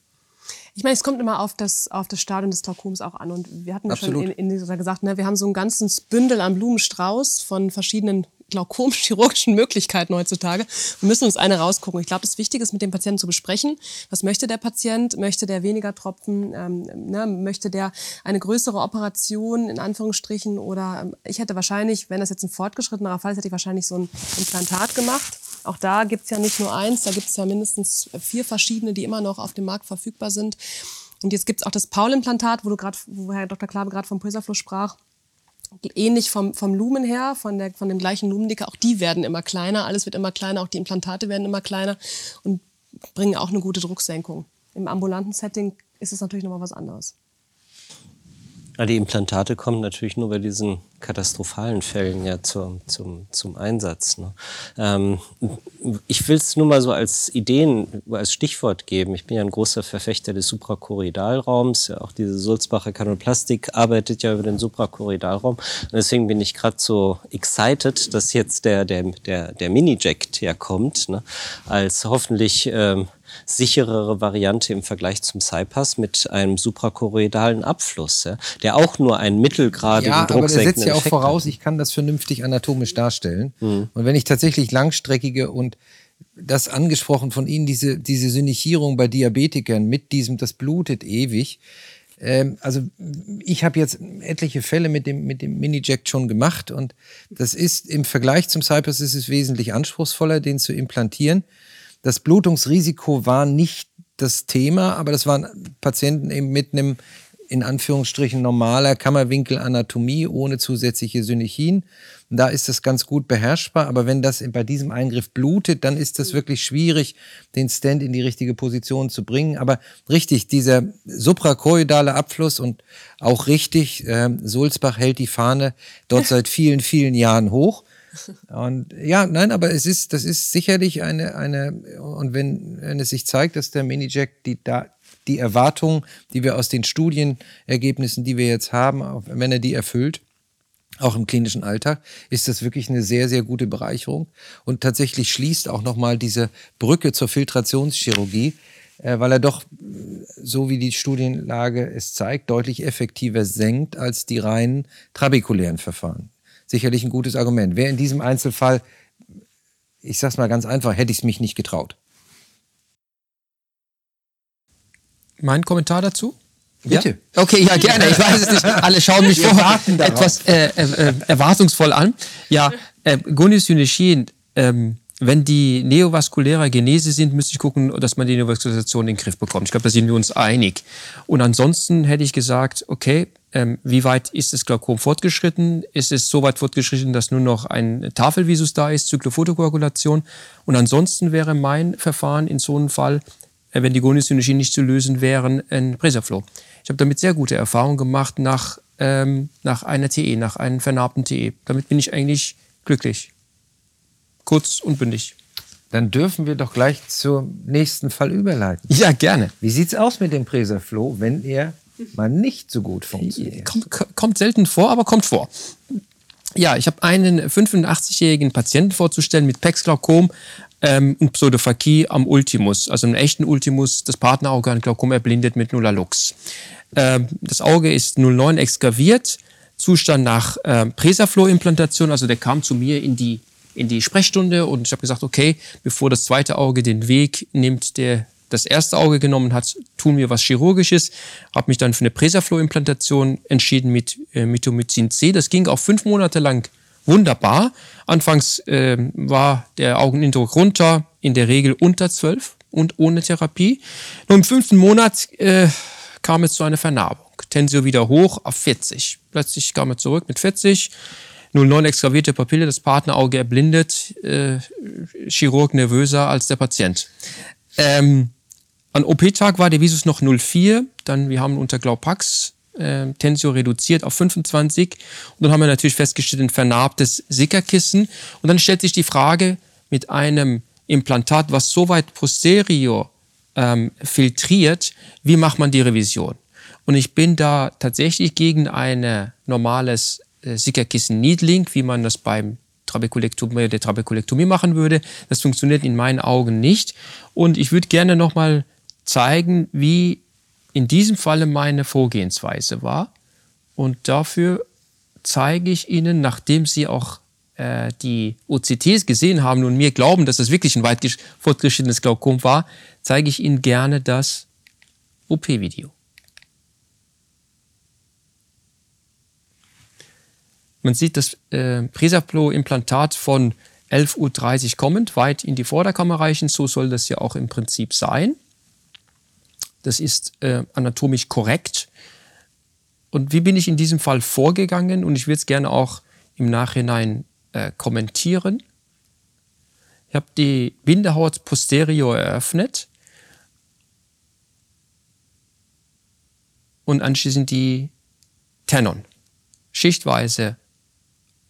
ich meine, es kommt immer auf das, auf das Stadium des Glaukoms auch an. Und wir hatten ja schon in, in dieser gesagt, ne, wir haben so ein ganzes Bündel an Blumenstrauß von verschiedenen glaukomchirurgischen Möglichkeiten heutzutage. Wir müssen uns eine rausgucken. Ich glaube, das Wichtige ist, mit dem Patienten zu besprechen. Was möchte der Patient? Möchte der weniger Tropfen? Ähm, ne? Möchte der eine größere Operation in Anführungsstrichen? Oder ähm, ich hätte wahrscheinlich, wenn das jetzt ein fortgeschrittener Fall ist, hätte ich wahrscheinlich so ein Implantat gemacht. Auch da gibt es ja nicht nur eins, da gibt es ja mindestens vier verschiedene, die immer noch auf dem Markt verfügbar sind. Und jetzt gibt es auch das Paul-Implantat, wo du gerade, wo Herr Dr. Klabe gerade vom Pulsarflow sprach ähnlich vom, vom Lumen her, von, der, von dem gleichen Lumendicker, auch die werden immer kleiner, alles wird immer kleiner, auch die Implantate werden immer kleiner und bringen auch eine gute Drucksenkung. Im ambulanten Setting ist es natürlich nochmal was anderes. Die Implantate kommen natürlich nur bei diesen katastrophalen Fällen ja zum, zum, zum Einsatz. Ne? Ähm, ich will es nur mal so als Ideen, als Stichwort geben. Ich bin ja ein großer Verfechter des Suprakorridalraums. Ja, auch diese Sulzbacher Kanoplastik arbeitet ja über den Suprakorridalraum. Und deswegen bin ich gerade so excited, dass jetzt der, der, der, der Mini-Jack ja kommt, ne? als hoffentlich ähm, sicherere Variante im Vergleich zum Cypass mit einem suprakorridalen Abfluss, ja, der auch nur einen mittelgradigen ja, Druck aber der setzt ja auch voraus, ich kann das vernünftig anatomisch darstellen. Mhm. Und wenn ich tatsächlich langstreckige und das angesprochen von Ihnen, diese, diese Synichierung bei Diabetikern mit diesem, das blutet ewig. Ähm, also ich habe jetzt etliche Fälle mit dem, mit dem Mini-Jack schon gemacht und das ist im Vergleich zum Cypress ist es wesentlich anspruchsvoller, den zu implantieren. Das Blutungsrisiko war nicht das Thema, aber das waren Patienten eben mit einem in Anführungsstrichen normaler Kammerwinkelanatomie ohne zusätzliche Synichin. Da ist das ganz gut beherrschbar, aber wenn das bei diesem Eingriff blutet, dann ist das wirklich schwierig, den Stand in die richtige Position zu bringen. Aber richtig, dieser suprakoidale Abfluss und auch richtig, äh, Sulzbach hält die Fahne dort seit vielen, vielen Jahren hoch. Und ja, nein, aber es ist, das ist sicherlich eine, eine, und wenn, wenn es sich zeigt, dass der Mini-Jack die, die Erwartungen, die wir aus den Studienergebnissen, die wir jetzt haben, wenn er die erfüllt, auch im klinischen Alltag, ist das wirklich eine sehr, sehr gute Bereicherung. Und tatsächlich schließt auch nochmal diese Brücke zur Filtrationschirurgie, äh, weil er doch, so wie die Studienlage es zeigt, deutlich effektiver senkt als die reinen trabekulären Verfahren sicherlich ein gutes Argument. Wäre in diesem Einzelfall, ich sag's mal ganz einfach, hätte ich es mich nicht getraut. Mein Kommentar dazu? Bitte. Ja? Okay, ja, gerne. Ich weiß es nicht. Alle schauen mich vor etwas äh, äh, äh, erwartungsvoll an. Ja, äh, Goniosyneschien, ähm, wenn die neovaskuläre Genese sind, müsste ich gucken, dass man die Neovaskularisation in den Griff bekommt. Ich glaube, da sind wir uns einig. Und ansonsten hätte ich gesagt, okay, ähm, wie weit ist das Glaukom fortgeschritten? Ist es so weit fortgeschritten, dass nur noch ein Tafelvisus da ist, Zyklofotokoagulation? Und ansonsten wäre mein Verfahren in so einem Fall, äh, wenn die Goniosynergien nicht zu lösen wären, ein Presaflow. Ich habe damit sehr gute Erfahrungen gemacht nach, ähm, nach einer TE, nach einem vernarbten TE. Damit bin ich eigentlich glücklich. Kurz und bündig. Dann dürfen wir doch gleich zum nächsten Fall überleiten. Ja, gerne. Wie sieht es aus mit dem Presaflow, wenn er mal nicht so gut funktioniert. Kommt, kommt selten vor, aber kommt vor. Ja, ich habe einen 85-jährigen Patienten vorzustellen mit Pexglaukom ähm, und Pseudophakie am Ultimus, also einem echten Ultimus, das Partnerauge an Glaukom erblindet mit Nullux. Ähm, das Auge ist 09 exgraviert, Zustand nach ähm, Presaflow-Implantation, also der kam zu mir in die, in die Sprechstunde und ich habe gesagt, okay, bevor das zweite Auge den Weg nimmt, der das erste Auge genommen hat, tun wir was Chirurgisches. Habe mich dann für eine Presaflow-Implantation entschieden mit äh, Mitomycin C. Das ging auch fünf Monate lang wunderbar. Anfangs äh, war der Augenindruck runter, in der Regel unter 12 und ohne Therapie. Nur im fünften Monat äh, kam es zu einer Vernarbung. Tensio wieder hoch auf 40. Plötzlich kam er zurück mit 40. 09 extravierte Papille, das Partnerauge erblindet, äh, Chirurg nervöser als der Patient. Ähm, an OP-Tag war der Visus noch 04, dann wir haben unter Glaupax äh, Tensio reduziert auf 25 und dann haben wir natürlich festgestellt ein vernarbtes Sickerkissen und dann stellt sich die Frage mit einem Implantat, was so weit posterior ähm, filtriert, wie macht man die Revision? Und ich bin da tatsächlich gegen ein normales äh, Sickerkissen-Needling, wie man das beim Trabekulektomie, der Trabekulektomie machen würde. Das funktioniert in meinen Augen nicht. Und ich würde gerne nochmal zeigen, wie in diesem Falle meine Vorgehensweise war. Und dafür zeige ich Ihnen, nachdem Sie auch äh, die OCTs gesehen haben und mir glauben, dass das wirklich ein weit fortgeschrittenes Glaukom war, zeige ich Ihnen gerne das OP-Video. Man sieht das äh, Presaplo-Implantat von 11.30 Uhr kommend, weit in die Vorderkammer reichen. So soll das ja auch im Prinzip sein. Das ist äh, anatomisch korrekt. Und wie bin ich in diesem Fall vorgegangen? Und ich würde es gerne auch im Nachhinein äh, kommentieren. Ich habe die Bindehaut posterior eröffnet und anschließend die Tenon schichtweise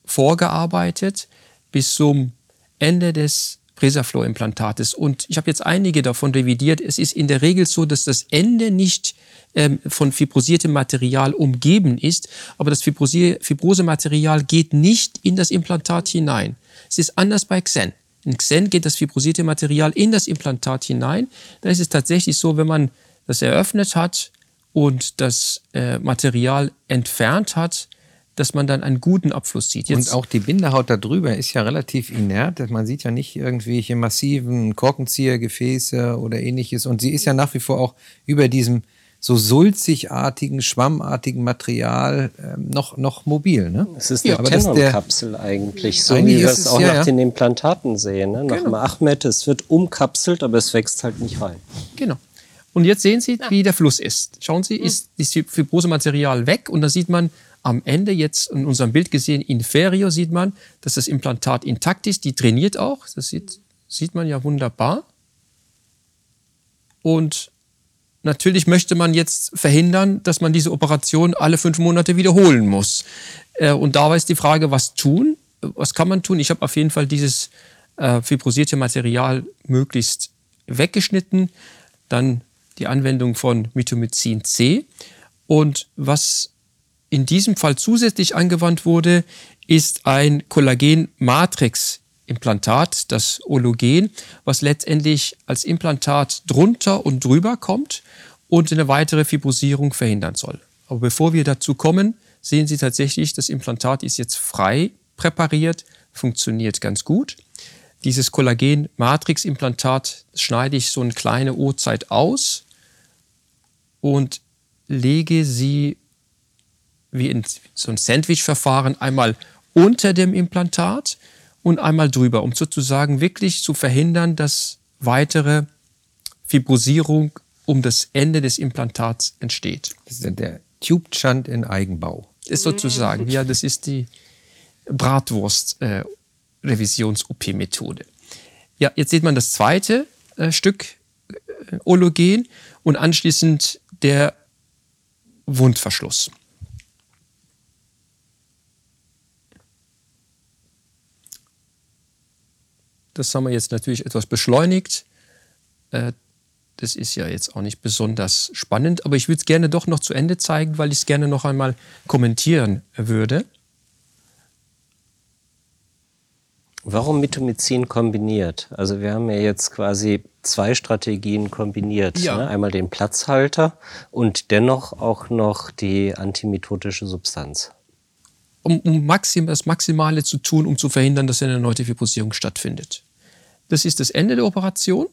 vorgearbeitet bis zum Ende des Presaflow-Implantates. Und ich habe jetzt einige davon revidiert. Es ist in der Regel so, dass das Ende nicht ähm, von fibrosiertem Material umgeben ist, aber das Fibrosematerial geht nicht in das Implantat hinein. Es ist anders bei Xen. In Xen geht das fibrosierte Material in das Implantat hinein. Da ist es tatsächlich so, wenn man das eröffnet hat und das äh, Material entfernt hat, dass man dann einen guten Abfluss sieht. Jetzt und auch die Bindehaut darüber ist ja relativ inert. Man sieht ja nicht irgendwelche massiven Korkenziehergefäße oder ähnliches. Und sie ist ja nach wie vor auch über diesem so sulzigartigen, schwammartigen Material ähm, noch, noch mobil. Ne? Es ist eine ja, Tenon-Kapsel eigentlich, so wie wir es auch ja, nach den Implantaten sehen. Ne? Nach genau. dem Achmet, es wird umkapselt, aber es wächst halt nicht rein. Genau. Und jetzt sehen Sie, wie der Fluss ist. Schauen Sie, ist das Fibrosematerial weg und da sieht man, am Ende jetzt in unserem Bild gesehen, inferior sieht man, dass das Implantat intakt ist. Die trainiert auch. Das sieht, sieht man ja wunderbar. Und natürlich möchte man jetzt verhindern, dass man diese Operation alle fünf Monate wiederholen muss. Äh, und dabei ist die Frage, was tun? Was kann man tun? Ich habe auf jeden Fall dieses äh, fibrosierte Material möglichst weggeschnitten. Dann die Anwendung von Mitomycin C. Und was in diesem Fall zusätzlich angewandt wurde, ist ein Kollagen-Matrix-Implantat, das Ologen, was letztendlich als Implantat drunter und drüber kommt und eine weitere Fibrosierung verhindern soll. Aber bevor wir dazu kommen, sehen Sie tatsächlich, das Implantat ist jetzt frei präpariert, funktioniert ganz gut. Dieses Kollagen-Matrix-Implantat schneide ich so eine kleine Uhrzeit aus und lege sie wie in so ein Sandwich-Verfahren einmal unter dem Implantat und einmal drüber, um sozusagen wirklich zu verhindern, dass weitere Fibrosierung um das Ende des Implantats entsteht. Das ist der Tube-Shunt in Eigenbau. Ist sozusagen, ja, das ist die Bratwurst-Revisions-OP-Methode. Äh, ja, jetzt sieht man das zweite äh, Stück äh, Ologen und anschließend der Wundverschluss. Das haben wir jetzt natürlich etwas beschleunigt. Äh, das ist ja jetzt auch nicht besonders spannend, aber ich würde es gerne doch noch zu Ende zeigen, weil ich es gerne noch einmal kommentieren würde. Warum Mitomycin kombiniert? Also wir haben ja jetzt quasi zwei Strategien kombiniert. Ja. Ne? Einmal den Platzhalter und dennoch auch noch die antimitotische Substanz. Um, um maxim, das Maximale zu tun, um zu verhindern, dass eine erneute Fibrosierung stattfindet. Das ist das Ende der Operation.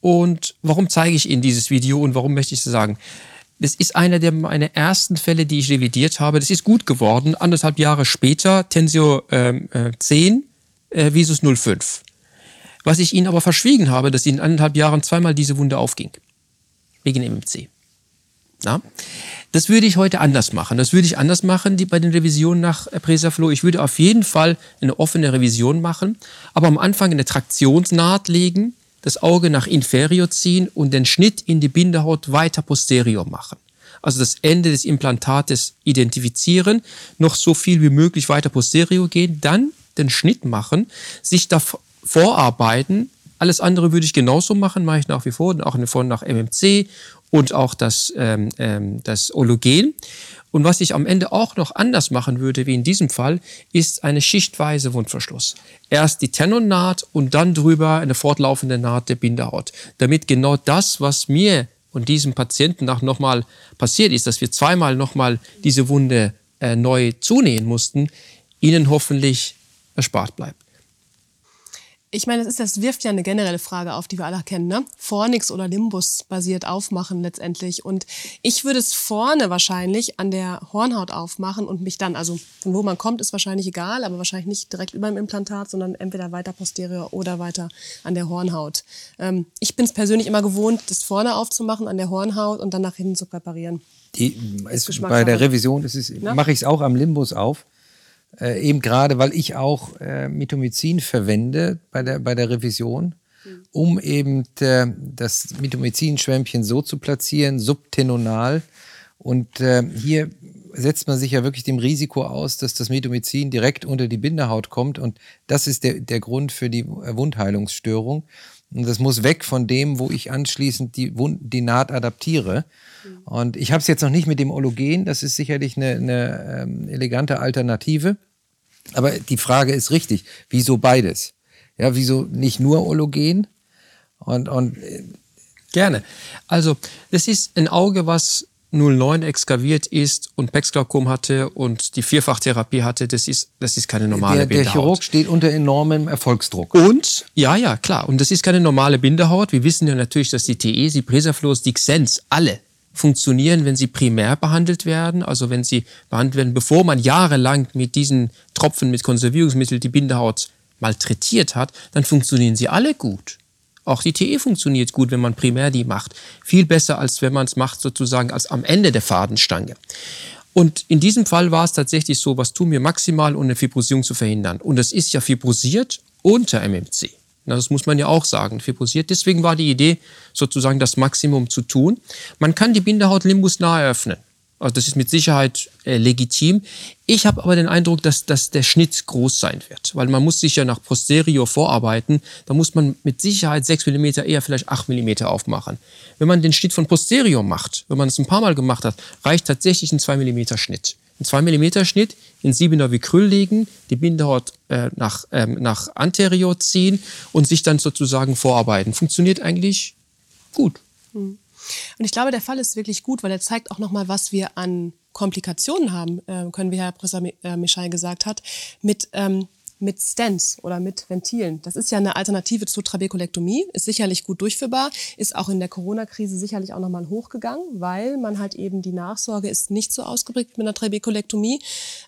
Und warum zeige ich Ihnen dieses Video und warum möchte ich es sagen? Das ist einer der meine ersten Fälle, die ich revidiert habe. Das ist gut geworden. Anderthalb Jahre später, Tensio ähm, äh, 10, äh, Visus 05. Was ich Ihnen aber verschwiegen habe, dass in anderthalb Jahren zweimal diese Wunde aufging. Wegen MMC. Na? Das würde ich heute anders machen. Das würde ich anders machen die, bei den Revisionen nach Presaflow. Ich würde auf jeden Fall eine offene Revision machen, aber am Anfang eine Traktionsnaht legen, das Auge nach inferior ziehen und den Schnitt in die Bindehaut weiter posterior machen. Also das Ende des Implantates identifizieren, noch so viel wie möglich weiter posterior gehen, dann den Schnitt machen, sich da vorarbeiten. Alles andere würde ich genauso machen, mache ich nach wie vor, auch von nach MMC und auch das, ähm, ähm, das Ologen. Und was ich am Ende auch noch anders machen würde, wie in diesem Fall, ist eine schichtweise Wundverschluss. Erst die Tenonnaht und dann drüber eine fortlaufende Naht der Bindehaut. Damit genau das, was mir und diesem Patienten auch nochmal passiert ist, dass wir zweimal nochmal diese Wunde äh, neu zunähen mussten, ihnen hoffentlich erspart bleibt. Ich meine, das, ist, das wirft ja eine generelle Frage auf, die wir alle kennen. Ne? Fornix oder Limbus basiert aufmachen letztendlich. Und ich würde es vorne wahrscheinlich an der Hornhaut aufmachen und mich dann, also von wo man kommt, ist wahrscheinlich egal, aber wahrscheinlich nicht direkt über dem Implantat, sondern entweder weiter posterior oder weiter an der Hornhaut. Ähm, ich bin es persönlich immer gewohnt, das vorne aufzumachen an der Hornhaut und dann nach hinten zu präparieren. Die, es, bei der Revision es, mache ich es auch am Limbus auf. Äh, eben gerade, weil ich auch äh, Mitomycin verwende bei der, bei der Revision, um eben äh, das Mitomycin-Schwämmchen so zu platzieren, subtenonal. Und äh, hier setzt man sich ja wirklich dem Risiko aus, dass das Mitomycin direkt unter die Bindehaut kommt. Und das ist der, der Grund für die Wundheilungsstörung. Und das muss weg von dem, wo ich anschließend die, die Naht adaptiere. Und ich habe es jetzt noch nicht mit dem Ologen, das ist sicherlich eine, eine ähm, elegante Alternative. Aber die Frage ist richtig, wieso beides? Ja, wieso nicht nur Ologen? Und, und äh, Gerne. Also, das ist ein Auge, was 09 exkaviert ist und Pexglaukom hatte und die Vierfachtherapie hatte, das ist, das ist keine normale der, Bindehaut. Der Chirurg steht unter enormem Erfolgsdruck. Und, ja, ja, klar. Und das ist keine normale Bindehaut. Wir wissen ja natürlich, dass die TE, die Presaflos, die Xens, alle funktionieren, wenn sie primär behandelt werden, also wenn sie behandelt werden, bevor man jahrelang mit diesen Tropfen mit Konservierungsmittel die Bindehaut malträtiert hat, dann funktionieren sie alle gut. Auch die TE funktioniert gut, wenn man primär die macht. Viel besser, als wenn man es macht sozusagen als am Ende der Fadenstange. Und in diesem Fall war es tatsächlich so, was tun wir maximal, um eine Fibrosierung zu verhindern. Und es ist ja fibrosiert unter MMC. Das muss man ja auch sagen, fibrosiert. Deswegen war die Idee, sozusagen das Maximum zu tun. Man kann die Bindehaut limbusnah eröffnen. Also das ist mit Sicherheit äh, legitim. Ich habe aber den Eindruck, dass, dass der Schnitt groß sein wird, weil man muss sich ja nach posterior vorarbeiten. Da muss man mit Sicherheit 6 mm, eher vielleicht 8 mm aufmachen. Wenn man den Schnitt von posterior macht, wenn man es ein paar Mal gemacht hat, reicht tatsächlich ein 2 mm Schnitt. Ein 2 mm Schnitt in 7er Vicryl legen, die Bindehaut äh, nach, ähm, nach anterior ziehen und sich dann sozusagen vorarbeiten. Funktioniert eigentlich gut. Und ich glaube, der Fall ist wirklich gut, weil er zeigt auch nochmal, was wir an Komplikationen haben, äh, können wie Herr Professor äh, Michal gesagt hat, mit ähm, mit Stents oder mit Ventilen. Das ist ja eine Alternative zur Trabekulektomie, ist sicherlich gut durchführbar, ist auch in der Corona-Krise sicherlich auch nochmal hochgegangen, weil man halt eben die Nachsorge ist nicht so ausgeprägt mit einer Trabekulektomie.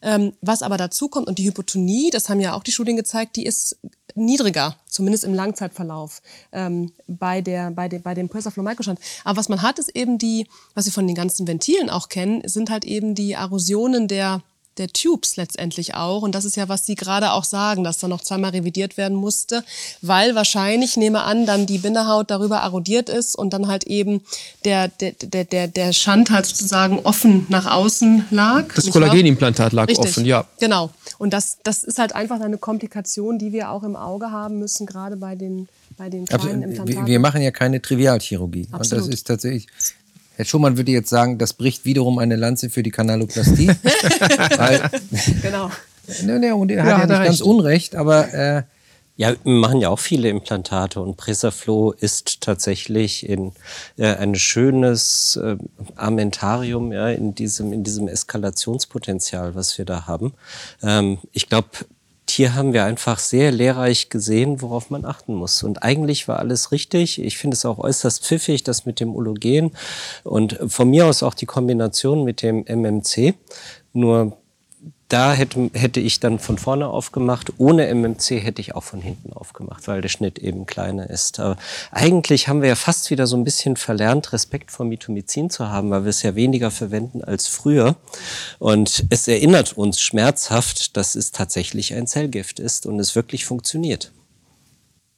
Ähm, was aber dazu kommt und die Hypotonie, das haben ja auch die Studien gezeigt, die ist niedriger, zumindest im Langzeitverlauf ähm, bei, der, bei, de, bei dem Presaflomycostand. Aber was man hat, ist eben die, was wir von den ganzen Ventilen auch kennen, sind halt eben die Erosionen der der Tubes letztendlich auch. Und das ist ja, was Sie gerade auch sagen, dass da noch zweimal revidiert werden musste, weil wahrscheinlich, nehme an, dann die Bindehaut darüber erodiert ist und dann halt eben der, der, der, der, der Schand halt sozusagen offen nach außen lag. Das Kollagenimplantat lag Richtig. offen, ja. Genau. Und das, das ist halt einfach eine Komplikation, die wir auch im Auge haben müssen, gerade bei den bei den kleinen wir, Implantaten. wir machen ja keine Trivialchirurgie. Und Absolut. das ist tatsächlich. Herr Schumann würde jetzt sagen, das bricht wiederum eine Lanze für die Kanaloplastie. weil, genau. ne, ne, und er Ja, hat ja hat nicht ganz recht. Unrecht, aber äh, Ja, wir machen ja auch viele Implantate und Presaflow ist tatsächlich in äh, ein schönes äh, Armentarium ja, in diesem in diesem Eskalationspotenzial, was wir da haben. Ähm, ich glaube, hier haben wir einfach sehr lehrreich gesehen, worauf man achten muss. Und eigentlich war alles richtig. Ich finde es auch äußerst pfiffig, das mit dem Ologen und von mir aus auch die Kombination mit dem MMC. Nur da hätte, hätte ich dann von vorne aufgemacht. Ohne MMC hätte ich auch von hinten aufgemacht, weil der Schnitt eben kleiner ist. Aber eigentlich haben wir ja fast wieder so ein bisschen verlernt, Respekt vor Mitomycin zu haben, weil wir es ja weniger verwenden als früher. Und es erinnert uns schmerzhaft, dass es tatsächlich ein Zellgift ist und es wirklich funktioniert.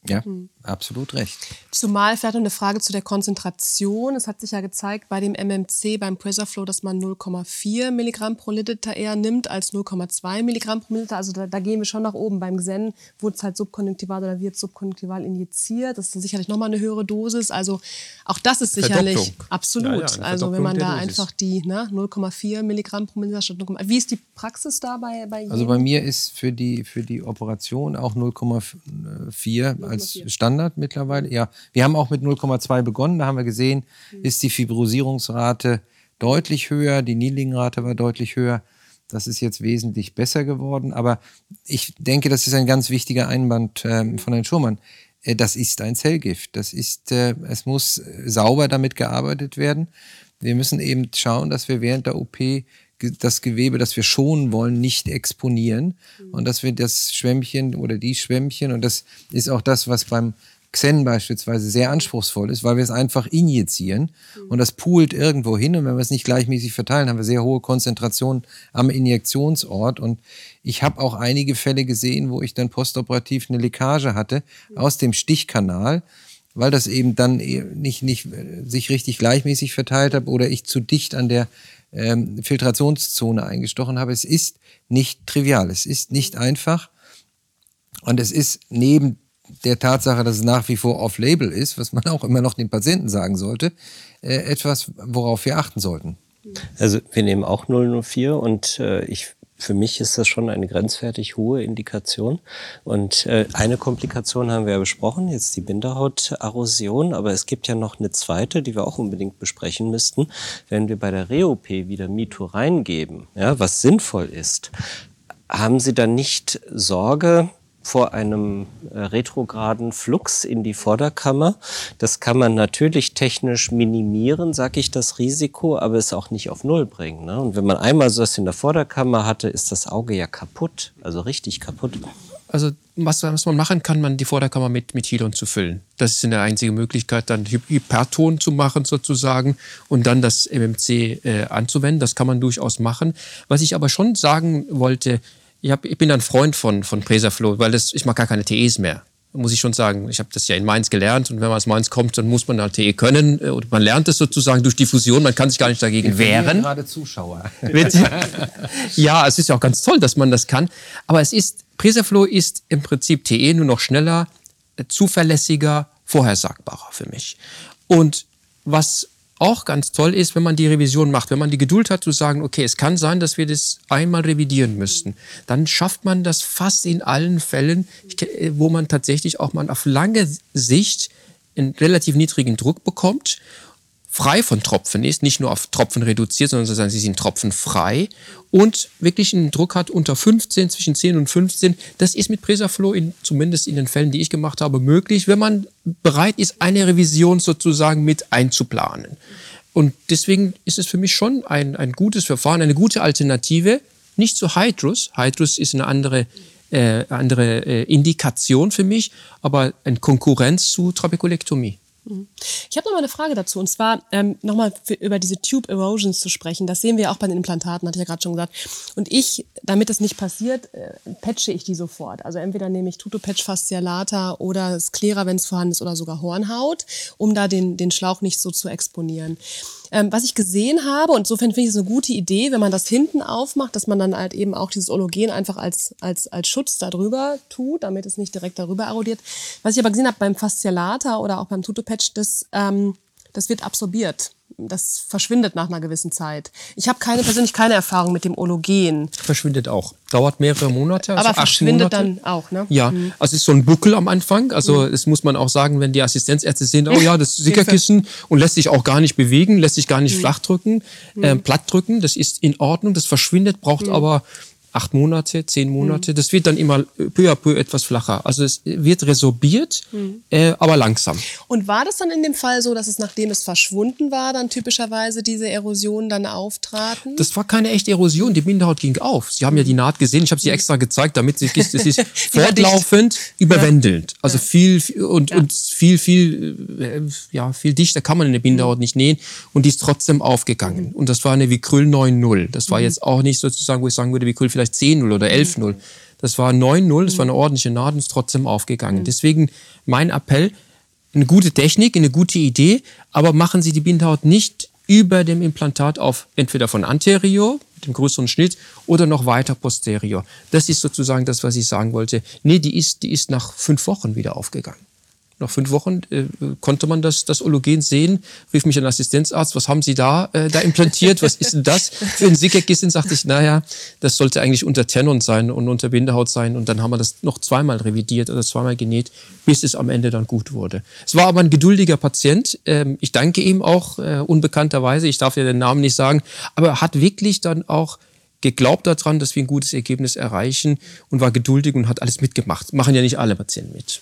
ja, Mhm. Absolut recht. Zumal vielleicht noch eine Frage zu der Konzentration. Es hat sich ja gezeigt bei dem MMC, beim Presaflow, dass man 0,4 Milligramm pro Liter eher nimmt als 0,2 Milligramm pro Liter. Also da, da gehen wir schon nach oben. Beim Xen wurde es halt subkonjunktival oder wird subkonjunktival injiziert. Das ist sicherlich nochmal eine höhere Dosis. Also auch das ist sicherlich Verdopplung. absolut. Ja, ja, also wenn man da einfach die ne, 0,4 Milligramm pro Milliliter statt 0,1. Wie ist die Praxis da bei, bei jedem? Also bei mir ist für die, für die Operation auch 0,4 als Standard mittlerweile. Ja, wir haben auch mit 0,2 begonnen. Da haben wir gesehen, ist die Fibrosierungsrate deutlich höher, die Niedlingenrate war deutlich höher. Das ist jetzt wesentlich besser geworden. Aber ich denke, das ist ein ganz wichtiger Einwand ähm, von Herrn Schurmann. Äh, Das ist ein Zellgift. Das ist, äh, es muss sauber damit gearbeitet werden. Wir müssen eben schauen, dass wir während der OP das Gewebe, das wir schonen wollen, nicht exponieren. Und dass wir das Schwämmchen oder die Schwämmchen und das ist auch das, was beim Xen beispielsweise sehr anspruchsvoll ist, weil wir es einfach injizieren. Und das poolt irgendwo hin. Und wenn wir es nicht gleichmäßig verteilen, haben wir sehr hohe Konzentrationen am Injektionsort. Und ich habe auch einige Fälle gesehen, wo ich dann postoperativ eine Leckage hatte aus dem Stichkanal weil das eben dann eh nicht, nicht äh, sich richtig gleichmäßig verteilt hat oder ich zu dicht an der ähm, Filtrationszone eingestochen habe. Es ist nicht trivial, es ist nicht einfach und es ist neben der Tatsache, dass es nach wie vor off-label ist, was man auch immer noch den Patienten sagen sollte, äh, etwas, worauf wir achten sollten. Also wir nehmen auch 004 und äh, ich für mich ist das schon eine grenzwertig hohe Indikation. Und äh, eine Komplikation haben wir ja besprochen, jetzt die Binderhauterosion, aber es gibt ja noch eine zweite, die wir auch unbedingt besprechen müssten. Wenn wir bei der Re-OP wieder Mito reingeben, ja, was sinnvoll ist, haben Sie dann nicht Sorge, vor einem äh, retrograden Flux in die Vorderkammer. Das kann man natürlich technisch minimieren, sag ich das Risiko, aber es auch nicht auf Null bringen. Ne? Und wenn man einmal so was in der Vorderkammer hatte, ist das Auge ja kaputt, also richtig kaputt. Also was, was man machen kann, man die Vorderkammer mit, mit Hilon zu füllen. Das ist eine einzige Möglichkeit, dann Hy- Hyperton zu machen sozusagen und dann das MMC äh, anzuwenden. Das kann man durchaus machen. Was ich aber schon sagen wollte, ich, hab, ich bin ein Freund von, von Presaflow, weil das, ich mag gar keine TEs mehr. Muss ich schon sagen. Ich habe das ja in Mainz gelernt und wenn man aus Mainz kommt, dann muss man halt TE können. äh, Und man lernt es sozusagen durch Diffusion, man kann sich gar nicht dagegen wehren. gerade Zuschauer. Ja, es ist ja auch ganz toll, dass man das kann. Aber es ist, Presaflow ist im Prinzip TE nur noch schneller, äh, zuverlässiger, vorhersagbarer für mich. Und was auch ganz toll ist, wenn man die Revision macht, wenn man die Geduld hat zu sagen, okay, es kann sein, dass wir das einmal revidieren müssten, dann schafft man das fast in allen Fällen, äh, wo man tatsächlich auch mal auf lange Sicht einen relativ niedrigen Druck bekommt frei von Tropfen ist, nicht nur auf Tropfen reduziert, sondern sozusagen sie sind tropfenfrei und wirklich einen Druck hat unter 15, zwischen 10 und 15. Das ist mit Presaflow in, zumindest in den Fällen, die ich gemacht habe, möglich, wenn man bereit ist, eine Revision sozusagen mit einzuplanen. Und deswegen ist es für mich schon ein, ein gutes Verfahren, eine gute Alternative, nicht zu Hydrus. Hydrus ist eine andere, äh, andere äh, Indikation für mich, aber eine Konkurrenz zu Trabekulektomie. Ich habe noch mal eine Frage dazu und zwar ähm, nochmal über diese Tube Erosions zu sprechen. Das sehen wir auch bei den Implantaten, hatte ich ja gerade schon gesagt. Und ich, damit das nicht passiert, äh, patche ich die sofort. Also entweder nehme ich Tutopatch fascialata oder Sklera, wenn es vorhanden ist, oder sogar Hornhaut, um da den, den Schlauch nicht so zu exponieren. Ähm, was ich gesehen habe, und insofern finde ich es eine gute Idee, wenn man das hinten aufmacht, dass man dann halt eben auch dieses Ologen einfach als, als, als Schutz darüber tut, damit es nicht direkt darüber erodiert. Was ich aber gesehen habe beim Fascialata oder auch beim Tutopatch, das, ähm, das wird absorbiert das verschwindet nach einer gewissen Zeit. Ich habe keine persönlich keine Erfahrung mit dem Ologen. Verschwindet auch. Dauert mehrere Monate. Also Aber verschwindet dann auch, ne? Ja, mhm. also es ist so ein Buckel am Anfang. Also mhm. das muss man auch sagen, wenn die Assistenzärzte sehen, oh ja, das Sickerkissen und lässt sich auch gar nicht bewegen, lässt sich gar nicht mhm. flach drücken, äh, platt drücken. Das ist in Ordnung, das verschwindet, braucht mhm. aber acht Monate, zehn Monate. Mhm. Das wird dann immer peu à peu etwas flacher. Also es wird resorbiert, mhm. äh, aber langsam. Und war das dann in dem Fall so, dass es nachdem es verschwunden war, dann typischerweise diese Erosionen dann auftraten? Das war keine echte Erosion. Die Bindehaut ging auf. Sie haben ja die Naht gesehen. Ich habe sie extra gezeigt, damit sie das ist fortlaufend überwendelnd. Also ja. viel und, ja. und viel viel äh, ja viel dichter kann man in der Bindehaut mhm. nicht nähen und die ist trotzdem aufgegangen. Mhm. Und das war eine Vicryl 9.0. Das war mhm. jetzt auch nicht sozusagen, wo ich sagen würde, Vicryl vielleicht 10-0 oder 11-0. Das war 9-0, das war eine ordentliche Naht und ist trotzdem aufgegangen. Deswegen mein Appell, eine gute Technik, eine gute Idee, aber machen Sie die Bindhaut nicht über dem Implantat auf, entweder von anterior, mit dem größeren Schnitt, oder noch weiter posterior. Das ist sozusagen das, was ich sagen wollte. Nee, die ist, die ist nach fünf Wochen wieder aufgegangen. Nach fünf Wochen äh, konnte man das, das Ologen sehen, rief mich ein Assistenzarzt, was haben Sie da, äh, da implantiert, was ist denn das für ein Sickerkissen? Sagte ich, naja, das sollte eigentlich unter Tenon sein und unter Bindehaut sein und dann haben wir das noch zweimal revidiert oder zweimal genäht, bis es am Ende dann gut wurde. Es war aber ein geduldiger Patient, ähm, ich danke ihm auch äh, unbekannterweise, ich darf ja den Namen nicht sagen, aber er hat wirklich dann auch geglaubt daran, dass wir ein gutes Ergebnis erreichen und war geduldig und hat alles mitgemacht. Machen ja nicht alle Patienten mit.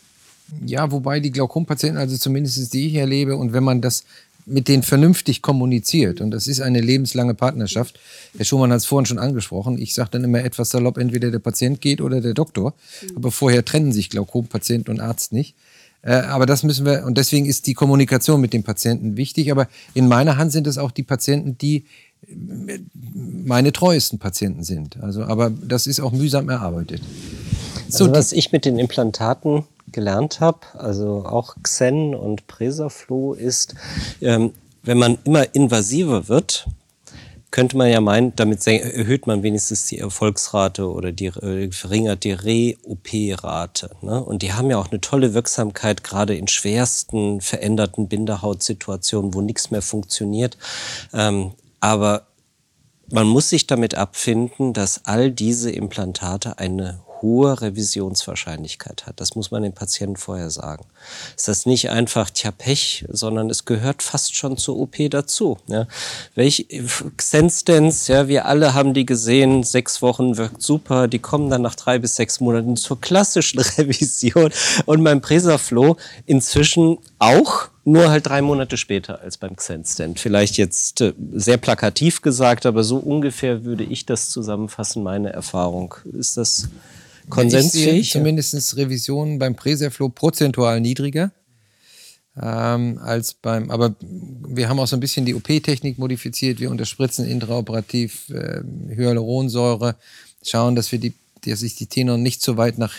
Ja, wobei die Glaukompatienten, also zumindest die ich erlebe, und wenn man das mit denen vernünftig kommuniziert, und das ist eine lebenslange Partnerschaft, Herr Schumann hat es vorhin schon angesprochen, ich sage dann immer etwas salopp, entweder der Patient geht oder der Doktor, aber vorher trennen sich Glaukompatient und Arzt nicht. Äh, aber das müssen wir, und deswegen ist die Kommunikation mit dem Patienten wichtig, aber in meiner Hand sind es auch die Patienten, die meine treuesten Patienten sind. Also, aber das ist auch mühsam erarbeitet. So, also was ich mit den Implantaten gelernt habe, also auch Xen und Presaflow, ist, ähm, wenn man immer invasiver wird, könnte man ja meinen, damit erhöht man wenigstens die Erfolgsrate oder die, äh, verringert die Re-OP-Rate. Ne? Und die haben ja auch eine tolle Wirksamkeit, gerade in schwersten veränderten Binderhautsituationen, wo nichts mehr funktioniert. Ähm, aber man muss sich damit abfinden, dass all diese Implantate eine hohe Revisionswahrscheinlichkeit hat. Das muss man dem Patienten vorher sagen. Ist nicht einfach, tja, Pech, sondern es gehört fast schon zur OP dazu. Ja. Welch Xenstens, ja, wir alle haben die gesehen, sechs Wochen wirkt super, die kommen dann nach drei bis sechs Monaten zur klassischen Revision und beim Presaflow inzwischen auch, nur halt drei Monate später als beim Xenstent. Vielleicht jetzt äh, sehr plakativ gesagt, aber so ungefähr würde ich das zusammenfassen, meine Erfahrung. Ist das konsensfähig. Zumindest Revisionen beim Preserflow prozentual niedriger. Ähm, als beim, aber wir haben auch so ein bisschen die OP-Technik modifiziert. Wir unterspritzen intraoperativ äh, Hyaluronsäure, schauen, dass wir die, dass ich die Tenor nicht so weit nach,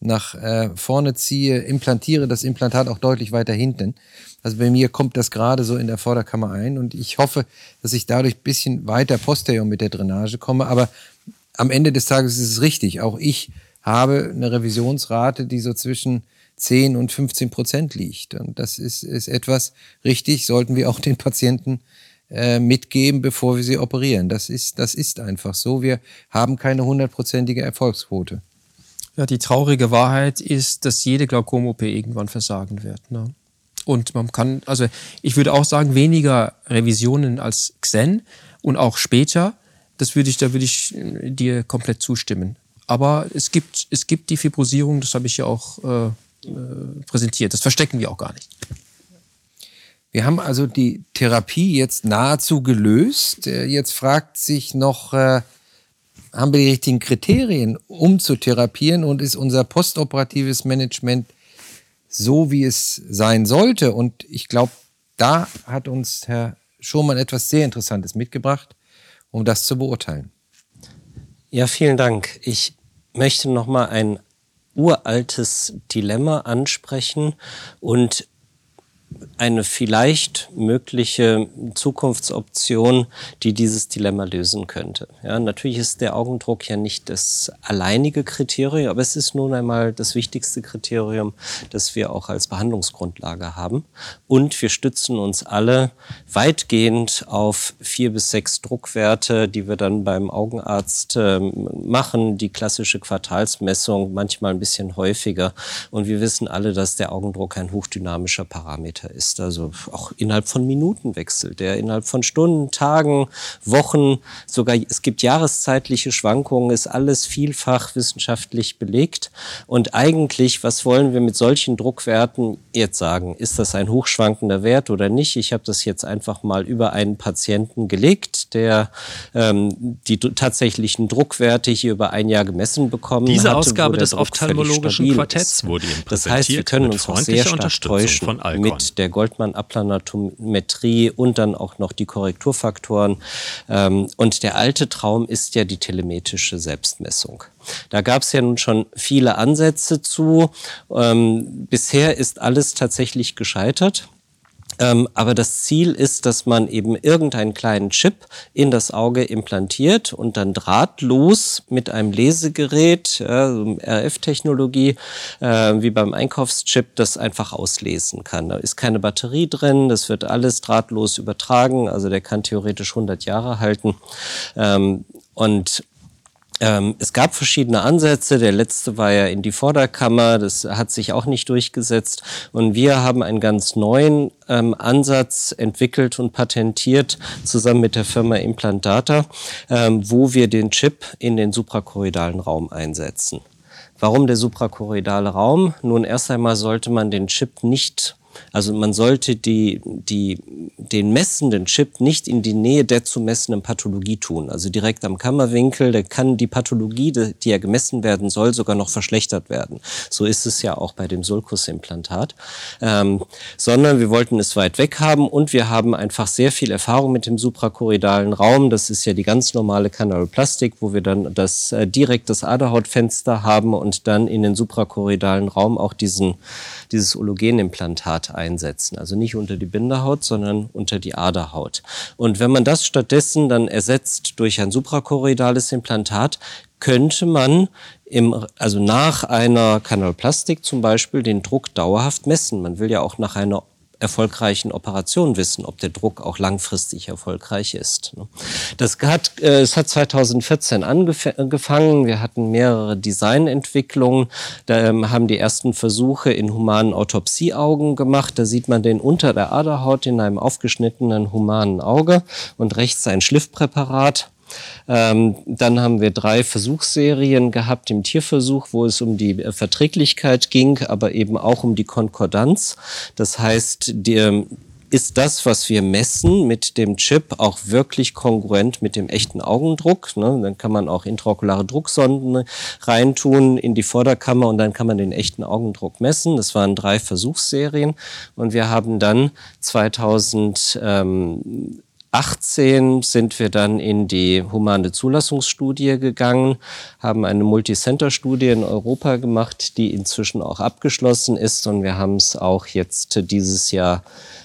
nach äh, vorne ziehe, implantiere das Implantat auch deutlich weiter hinten. Also bei mir kommt das gerade so in der Vorderkammer ein und ich hoffe, dass ich dadurch ein bisschen weiter posterior mit der Drainage komme. Aber am Ende des Tages ist es richtig. Auch ich habe eine Revisionsrate, die so zwischen 10 und 15 Prozent liegt. Und das ist, ist etwas richtig, sollten wir auch den Patienten äh, mitgeben, bevor wir sie operieren. Das ist, das ist einfach so. Wir haben keine hundertprozentige Erfolgsquote. Ja, die traurige Wahrheit ist, dass jede Glaukom-OP irgendwann versagen wird. Ne? Und man kann, also ich würde auch sagen, weniger Revisionen als Xen und auch später das würde ich, da würde ich äh, dir komplett zustimmen. Aber es gibt, es gibt die Fibrosierung, das habe ich ja auch äh, äh, präsentiert. Das verstecken wir auch gar nicht. Wir haben also die Therapie jetzt nahezu gelöst. Äh, jetzt fragt sich noch, äh, haben wir die richtigen Kriterien, um zu therapieren und ist unser postoperatives Management so, wie es sein sollte? Und ich glaube, da hat uns Herr Schumann etwas sehr Interessantes mitgebracht um das zu beurteilen. Ja, vielen Dank. Ich möchte noch mal ein uraltes Dilemma ansprechen und eine vielleicht mögliche Zukunftsoption, die dieses Dilemma lösen könnte. Ja, natürlich ist der Augendruck ja nicht das alleinige Kriterium, aber es ist nun einmal das wichtigste Kriterium, das wir auch als Behandlungsgrundlage haben. Und wir stützen uns alle weitgehend auf vier bis sechs Druckwerte, die wir dann beim Augenarzt äh, machen, die klassische Quartalsmessung, manchmal ein bisschen häufiger. Und wir wissen alle, dass der Augendruck ein hochdynamischer Parameter ist ist. Also auch innerhalb von Minuten wechselt der, innerhalb von Stunden, Tagen, Wochen, sogar es gibt jahreszeitliche Schwankungen, ist alles vielfach wissenschaftlich belegt. Und eigentlich, was wollen wir mit solchen Druckwerten jetzt sagen? Ist das ein hochschwankender Wert oder nicht? Ich habe das jetzt einfach mal über einen Patienten gelegt, der ähm, die tatsächlichen Druckwerte hier über ein Jahr gemessen bekommen Diese hatte, Ausgabe des ophthalmologischen Quartetts ist. wurde Ihnen Das heißt, wir können uns auch sehr stark täuschen von Alcon. Der Goldmann-Applanometrie und dann auch noch die Korrekturfaktoren. Ähm, und der alte Traum ist ja die telemetrische Selbstmessung. Da gab es ja nun schon viele Ansätze zu. Ähm, bisher ist alles tatsächlich gescheitert. Ähm, aber das Ziel ist, dass man eben irgendeinen kleinen Chip in das Auge implantiert und dann drahtlos mit einem Lesegerät, äh, RF-Technologie, äh, wie beim Einkaufschip, das einfach auslesen kann. Da ist keine Batterie drin, das wird alles drahtlos übertragen, also der kann theoretisch 100 Jahre halten. Ähm, und ähm, es gab verschiedene Ansätze. Der letzte war ja in die Vorderkammer. Das hat sich auch nicht durchgesetzt. Und wir haben einen ganz neuen ähm, Ansatz entwickelt und patentiert zusammen mit der Firma Implantata, ähm, wo wir den Chip in den suprakorridalen Raum einsetzen. Warum der suprakorridale Raum? Nun, erst einmal sollte man den Chip nicht also man sollte die, die, den messenden Chip nicht in die Nähe der zu messenden Pathologie tun. Also direkt am Kammerwinkel, da kann die Pathologie, die ja gemessen werden soll, sogar noch verschlechtert werden. So ist es ja auch bei dem Sulcus-Implantat. Ähm, sondern wir wollten es weit weg haben und wir haben einfach sehr viel Erfahrung mit dem suprakorridalen Raum. Das ist ja die ganz normale Kanalplastik, wo wir dann das äh, direkt das Aderhautfenster haben und dann in den suprakorridalen Raum auch diesen, dieses Ologenimplantat Implantat einsetzen. Also nicht unter die Bindehaut, sondern unter die Aderhaut. Und wenn man das stattdessen dann ersetzt durch ein suprakorridales Implantat, könnte man im, also nach einer Kanalplastik zum Beispiel den Druck dauerhaft messen. Man will ja auch nach einer erfolgreichen Operationen wissen, ob der Druck auch langfristig erfolgreich ist. Ne? Das hat, äh, es hat 2014 angefangen. Wir hatten mehrere Designentwicklungen. Da ähm, haben die ersten Versuche in humanen Autopsieaugen gemacht. Da sieht man den unter der Aderhaut in einem aufgeschnittenen humanen Auge und rechts ein Schliffpräparat. Ähm, dann haben wir drei Versuchsserien gehabt im Tierversuch, wo es um die Verträglichkeit ging, aber eben auch um die Konkordanz. Das heißt, die, ist das, was wir messen mit dem Chip, auch wirklich kongruent mit dem echten Augendruck. Ne? Dann kann man auch intraokulare Drucksonden reintun in die Vorderkammer und dann kann man den echten Augendruck messen. Das waren drei Versuchsserien und wir haben dann 2000 ähm, 18 sind wir dann in die humane Zulassungsstudie gegangen, haben eine Multicenter-Studie in Europa gemacht, die inzwischen auch abgeschlossen ist und wir haben es auch jetzt dieses Jahr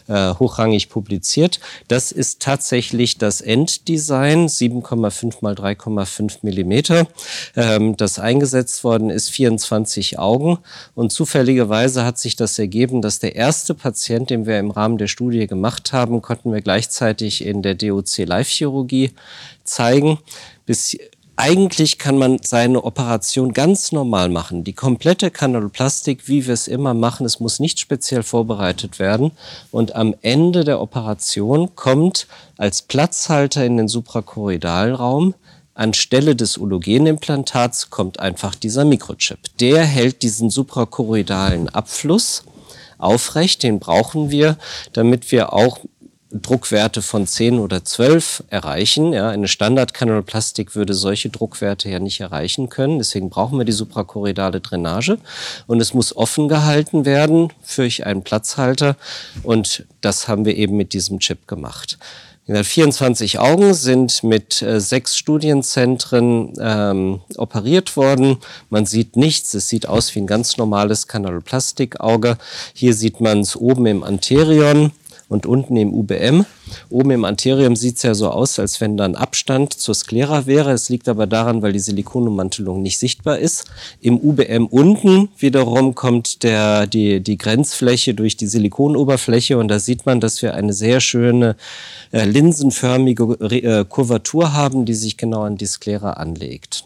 äh, hochrangig publiziert. Das ist tatsächlich das Enddesign, 7,5 mal 3,5 Millimeter, ähm, das eingesetzt worden ist, 24 Augen. Und zufälligerweise hat sich das ergeben, dass der erste Patient, den wir im Rahmen der Studie gemacht haben, konnten wir gleichzeitig in der DOC Live-Chirurgie zeigen. Bis eigentlich kann man seine Operation ganz normal machen. Die komplette Kanaloplastik, wie wir es immer machen, es muss nicht speziell vorbereitet werden. Und am Ende der Operation kommt als Platzhalter in den suprakorridalraum Anstelle des Ologenimplantats kommt einfach dieser Mikrochip. Der hält diesen suprakorridalen Abfluss aufrecht, den brauchen wir, damit wir auch Druckwerte von 10 oder 12 erreichen. Ja, eine Standardkanalplastik würde solche Druckwerte ja nicht erreichen können. Deswegen brauchen wir die suprakorridale Drainage. Und es muss offen gehalten werden für einen Platzhalter. Und das haben wir eben mit diesem Chip gemacht. 24 Augen sind mit äh, sechs Studienzentren ähm, operiert worden. Man sieht nichts. Es sieht aus wie ein ganz normales Kanaloplastikauge. Hier sieht man es oben im Anterion und unten im UBM. Oben im Anterium sieht es ja so aus, als wenn da ein Abstand zur Sklera wäre. Es liegt aber daran, weil die Silikonummantelung nicht sichtbar ist. Im UBM unten wiederum kommt der, die, die Grenzfläche durch die Silikonoberfläche und da sieht man, dass wir eine sehr schöne äh, linsenförmige äh, Kurvatur haben, die sich genau an die Sklera anlegt.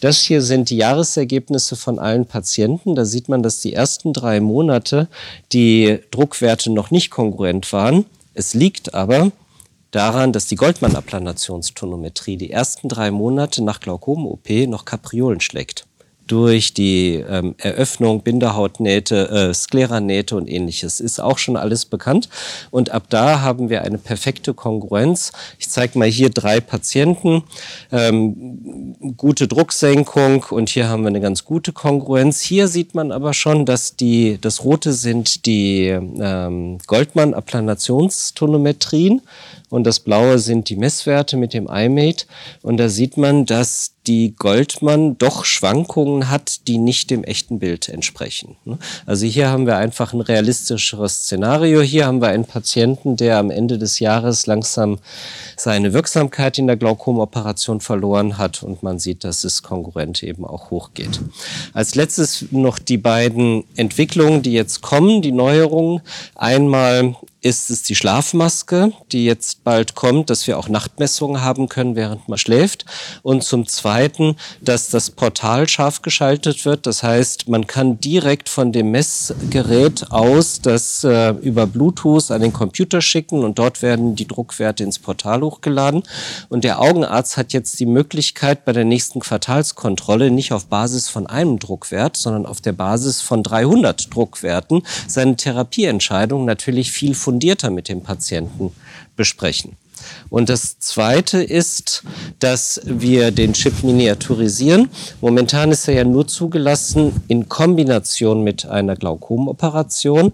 Das hier sind die Jahresergebnisse von allen Patienten. Da sieht man, dass die ersten drei Monate die Druckwerte noch nicht kongruent waren. Es liegt aber daran, dass die Goldmann-Applanationstonometrie die ersten drei Monate nach Glaukom-OP noch Kapriolen schlägt durch die ähm, Eröffnung, Bindehautnähte, äh, Skleranähte und ähnliches. Ist auch schon alles bekannt. Und ab da haben wir eine perfekte Kongruenz. Ich zeige mal hier drei Patienten, ähm, gute Drucksenkung und hier haben wir eine ganz gute Kongruenz. Hier sieht man aber schon, dass die, das Rote sind die ähm, Goldmann-Applanationstonometrien und das Blaue sind die Messwerte mit dem iMate. Und da sieht man, dass die Goldmann doch Schwankungen hat, die nicht dem echten Bild entsprechen. Also hier haben wir einfach ein realistischeres Szenario. Hier haben wir einen Patienten, der am Ende des Jahres langsam seine Wirksamkeit in der Glaukomoperation verloren hat und man sieht, dass es konkurrent eben auch hochgeht. Als letztes noch die beiden Entwicklungen, die jetzt kommen, die Neuerungen. Einmal ist es die Schlafmaske, die jetzt bald kommt, dass wir auch Nachtmessungen haben können, während man schläft. Und zum Zweiten, dass das Portal scharf geschaltet wird. Das heißt, man kann direkt von dem Messgerät aus das äh, über Bluetooth an den Computer schicken und dort werden die Druckwerte ins Portal hochgeladen. Und der Augenarzt hat jetzt die Möglichkeit, bei der nächsten Quartalskontrolle nicht auf Basis von einem Druckwert, sondern auf der Basis von 300 Druckwerten seine Therapieentscheidung natürlich viel fundierter fundierter mit dem Patienten besprechen. Und das Zweite ist, dass wir den Chip miniaturisieren. Momentan ist er ja nur zugelassen in Kombination mit einer Glaukomoperation.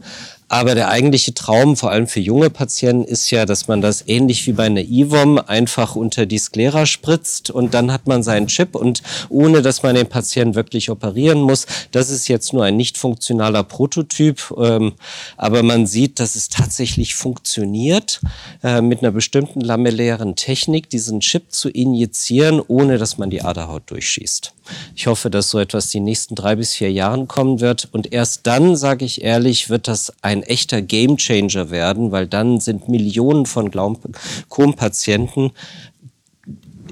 Aber der eigentliche Traum, vor allem für junge Patienten, ist ja, dass man das ähnlich wie bei einer IVOM einfach unter die Sklera spritzt und dann hat man seinen Chip und ohne, dass man den Patienten wirklich operieren muss. Das ist jetzt nur ein nicht funktionaler Prototyp, ähm, aber man sieht, dass es tatsächlich funktioniert, äh, mit einer bestimmten lamellären Technik diesen Chip zu injizieren, ohne dass man die Aderhaut durchschießt. Ich hoffe, dass so etwas die nächsten drei bis vier Jahren kommen wird und erst dann, sage ich ehrlich, wird das ein echter Gamechanger werden, weil dann sind Millionen von Glaukom-Patienten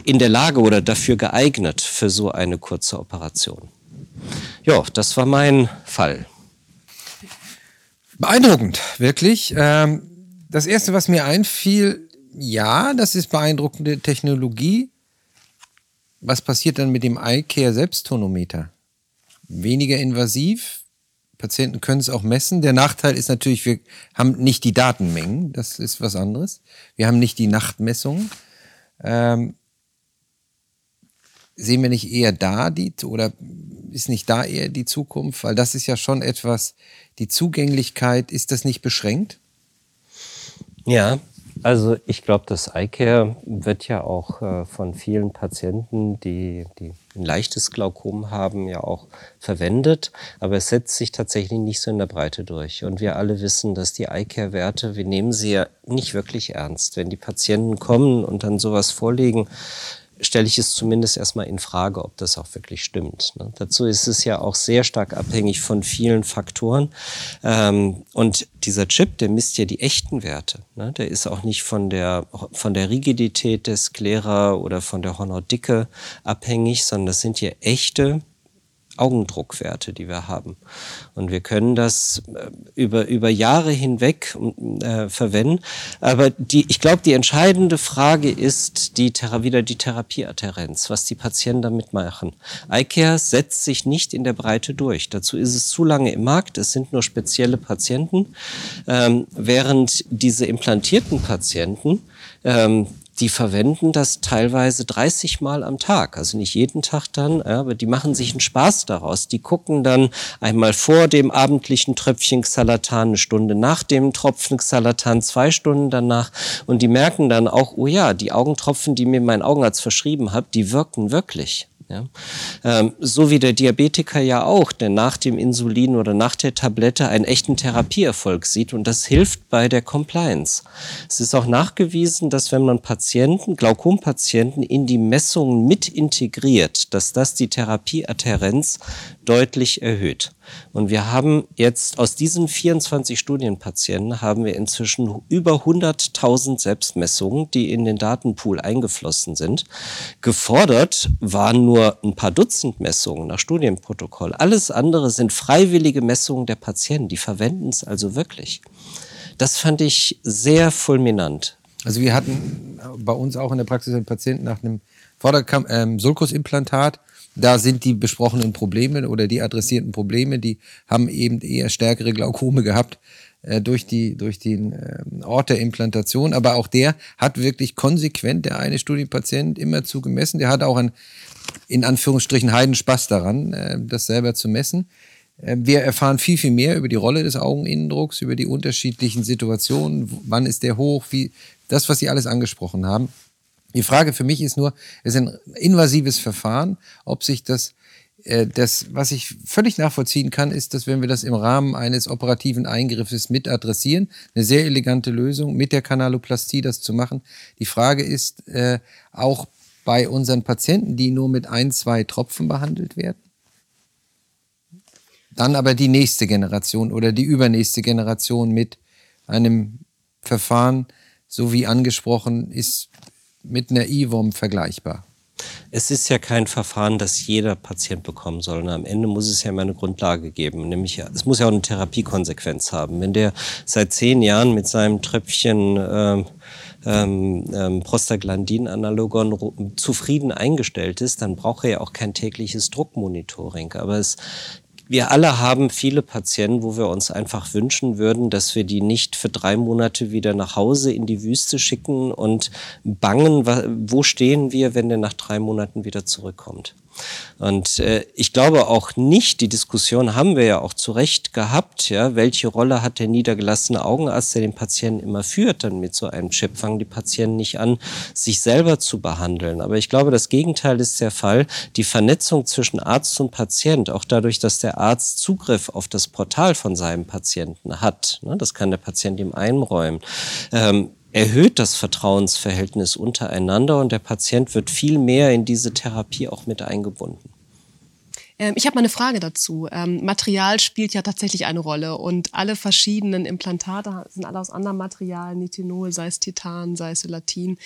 in der Lage oder dafür geeignet für so eine kurze Operation. Ja, das war mein Fall. Beeindruckend, wirklich. Ähm, das Erste, was mir einfiel, ja, das ist beeindruckende Technologie. Was passiert dann mit dem iCare Selbsttonometer? Weniger invasiv, Patienten können es auch messen. Der Nachteil ist natürlich, wir haben nicht die Datenmengen. Das ist was anderes. Wir haben nicht die Nachtmessung. Ähm, sehen wir nicht eher da die oder ist nicht da eher die Zukunft? Weil das ist ja schon etwas, die Zugänglichkeit, ist das nicht beschränkt? Ja, also ich glaube, das iCare wird ja auch äh, von vielen Patienten, die, die ein leichtes Glaukom haben, ja auch verwendet. Aber es setzt sich tatsächlich nicht so in der Breite durch. Und wir alle wissen, dass die iCare-Werte, wir nehmen sie ja nicht wirklich ernst. Wenn die Patienten kommen und dann sowas vorlegen, stelle ich es zumindest erstmal in Frage, ob das auch wirklich stimmt. Ne? Dazu ist es ja auch sehr stark abhängig von vielen Faktoren. Ähm, und dieser Chip, der misst ja die echten Werte. Ne? Der ist auch nicht von der, von der Rigidität des Sklera oder von der Hornhautdicke abhängig, sondern das sind ja echte Augendruckwerte, die wir haben. Und wir können das äh, über, über Jahre hinweg äh, verwenden. Aber die, ich glaube, die entscheidende Frage ist die, wieder die Therapieadherenz, was die Patienten damit machen. iCare setzt sich nicht in der Breite durch. Dazu ist es zu lange im Markt. Es sind nur spezielle Patienten. Ähm, während diese implantierten Patienten ähm, die verwenden das teilweise 30 Mal am Tag. Also nicht jeden Tag dann, aber die machen sich einen Spaß daraus. Die gucken dann einmal vor dem abendlichen Tröpfchen Xalatan eine Stunde, nach dem Tropfen Xalatan zwei Stunden danach. Und die merken dann auch, oh ja, die Augentropfen, die mir mein Augenarzt verschrieben hat, die wirken wirklich. Ja? Ähm, so wie der Diabetiker ja auch, der nach dem Insulin oder nach der Tablette einen echten Therapieerfolg sieht und das hilft bei der Compliance. Es ist auch nachgewiesen, dass wenn man Patienten, Glaukompatienten in die Messungen mit integriert, dass das die Therapieadherenz deutlich erhöht. Und wir haben jetzt aus diesen 24 Studienpatienten haben wir inzwischen über 100.000 Selbstmessungen, die in den Datenpool eingeflossen sind. Gefordert waren nur ein paar Dutzend Messungen nach Studienprotokoll. Alles andere sind freiwillige Messungen der Patienten. Die verwenden es also wirklich. Das fand ich sehr fulminant. Also wir hatten bei uns auch in der Praxis einen Patienten nach einem Vorderkam ähm, Sulkusimplantat da sind die besprochenen Probleme oder die adressierten Probleme, die haben eben eher stärkere Glaukome gehabt äh, durch, die, durch den äh, Ort der Implantation. Aber auch der hat wirklich konsequent, der eine Studienpatient, immer zugemessen. Der hat auch einen, in Anführungsstrichen, Heidenspaß daran, äh, das selber zu messen. Äh, wir erfahren viel, viel mehr über die Rolle des Augeninnendrucks, über die unterschiedlichen Situationen, wann ist der hoch, wie, das, was Sie alles angesprochen haben. Die Frage für mich ist nur, es ist ein invasives Verfahren, ob sich das, äh, das, was ich völlig nachvollziehen kann, ist, dass wenn wir das im Rahmen eines operativen Eingriffes mit adressieren, eine sehr elegante Lösung, mit der Kanaloplastie das zu machen. Die Frage ist äh, auch bei unseren Patienten, die nur mit ein, zwei Tropfen behandelt werden. Dann aber die nächste Generation oder die übernächste Generation mit einem Verfahren, so wie angesprochen, ist mit einer IWOM vergleichbar? Es ist ja kein Verfahren, das jeder Patient bekommen soll. Und am Ende muss es ja immer eine Grundlage geben. Nämlich, es muss ja auch eine Therapiekonsequenz haben. Wenn der seit zehn Jahren mit seinem Tröpfchen ähm, ähm, ähm Prostaglandin-Analogon zufrieden eingestellt ist, dann braucht er ja auch kein tägliches Druckmonitoring. Aber es wir alle haben viele Patienten, wo wir uns einfach wünschen würden, dass wir die nicht für drei Monate wieder nach Hause in die Wüste schicken und bangen, wo stehen wir, wenn der nach drei Monaten wieder zurückkommt. Und äh, ich glaube auch nicht, die Diskussion haben wir ja auch zu Recht gehabt, ja, welche Rolle hat der niedergelassene Augenarzt, der den Patienten immer führt, dann mit so einem Chip, fangen die Patienten nicht an, sich selber zu behandeln. Aber ich glaube, das Gegenteil ist der Fall. Die Vernetzung zwischen Arzt und Patient, auch dadurch, dass der Arzt Zugriff auf das Portal von seinem Patienten hat, ne, das kann der Patient ihm einräumen, ähm, erhöht das Vertrauensverhältnis untereinander und der Patient wird viel mehr in diese Therapie auch mit eingebunden. Ähm, ich habe mal eine Frage dazu. Ähm, Material spielt ja tatsächlich eine Rolle und alle verschiedenen Implantate sind alle aus anderem Material, Nitinol, sei es Titan, sei es Elatin.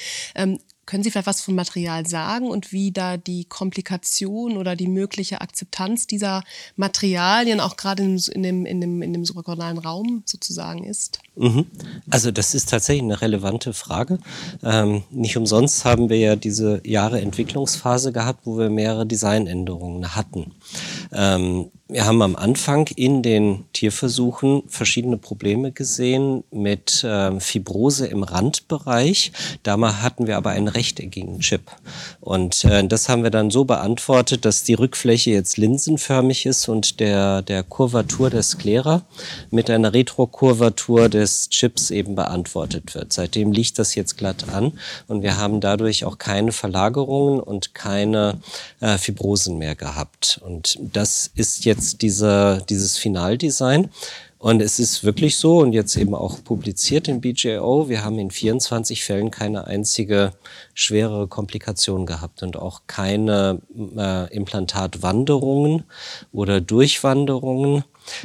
Können Sie vielleicht was vom Material sagen und wie da die Komplikation oder die mögliche Akzeptanz dieser Materialien auch gerade in, in, dem, in, dem, in dem suprakornalen Raum sozusagen ist? Mhm. Also das ist tatsächlich eine relevante Frage. Ähm, nicht umsonst haben wir ja diese Jahre Entwicklungsphase gehabt, wo wir mehrere Designänderungen hatten. Ähm, wir haben am Anfang in den Tierversuchen verschiedene Probleme gesehen mit äh, Fibrose im Randbereich. Damals hatten wir aber einen rechteckigen Chip. Und äh, das haben wir dann so beantwortet, dass die Rückfläche jetzt linsenförmig ist und der, der Kurvatur der Sklera mit einer Retrokurvatur des Chips eben beantwortet wird. Seitdem liegt das jetzt glatt an und wir haben dadurch auch keine Verlagerungen und keine äh, Fibrosen mehr gehabt. Und das ist jetzt jetzt diese, dieses Finaldesign. Und es ist wirklich so und jetzt eben auch publiziert in BJO, wir haben in 24 Fällen keine einzige schwere Komplikation gehabt und auch keine äh, Implantatwanderungen oder Durchwanderungen.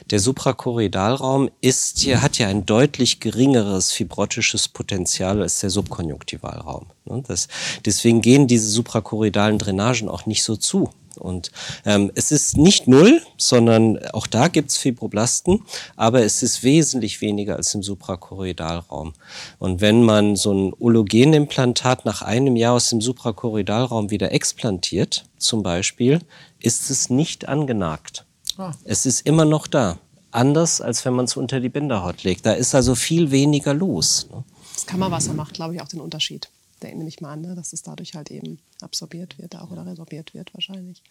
Der Suprakorridalraum ist hier, hat ja ein deutlich geringeres fibrotisches Potenzial als der Subkonjunktivalraum. Ne, das, deswegen gehen diese suprakorridalen Drainagen auch nicht so zu. Und ähm, es ist nicht null, sondern auch da gibt's Fibroblasten, aber es ist wesentlich weniger als im Suprakorridalraum. Und wenn man so ein Ologenimplantat nach einem Jahr aus dem Suprakorridalraum wieder explantiert, zum Beispiel, ist es nicht angenagt. Ah. Es ist immer noch da. Anders, als wenn man es unter die Binderhaut legt. Da ist also viel weniger los. Ne? Das Kammerwasser macht, glaube ich, auch den Unterschied. Nehme ich mal an, ne? dass es dadurch halt eben absorbiert wird auch oder resorbiert wird wahrscheinlich.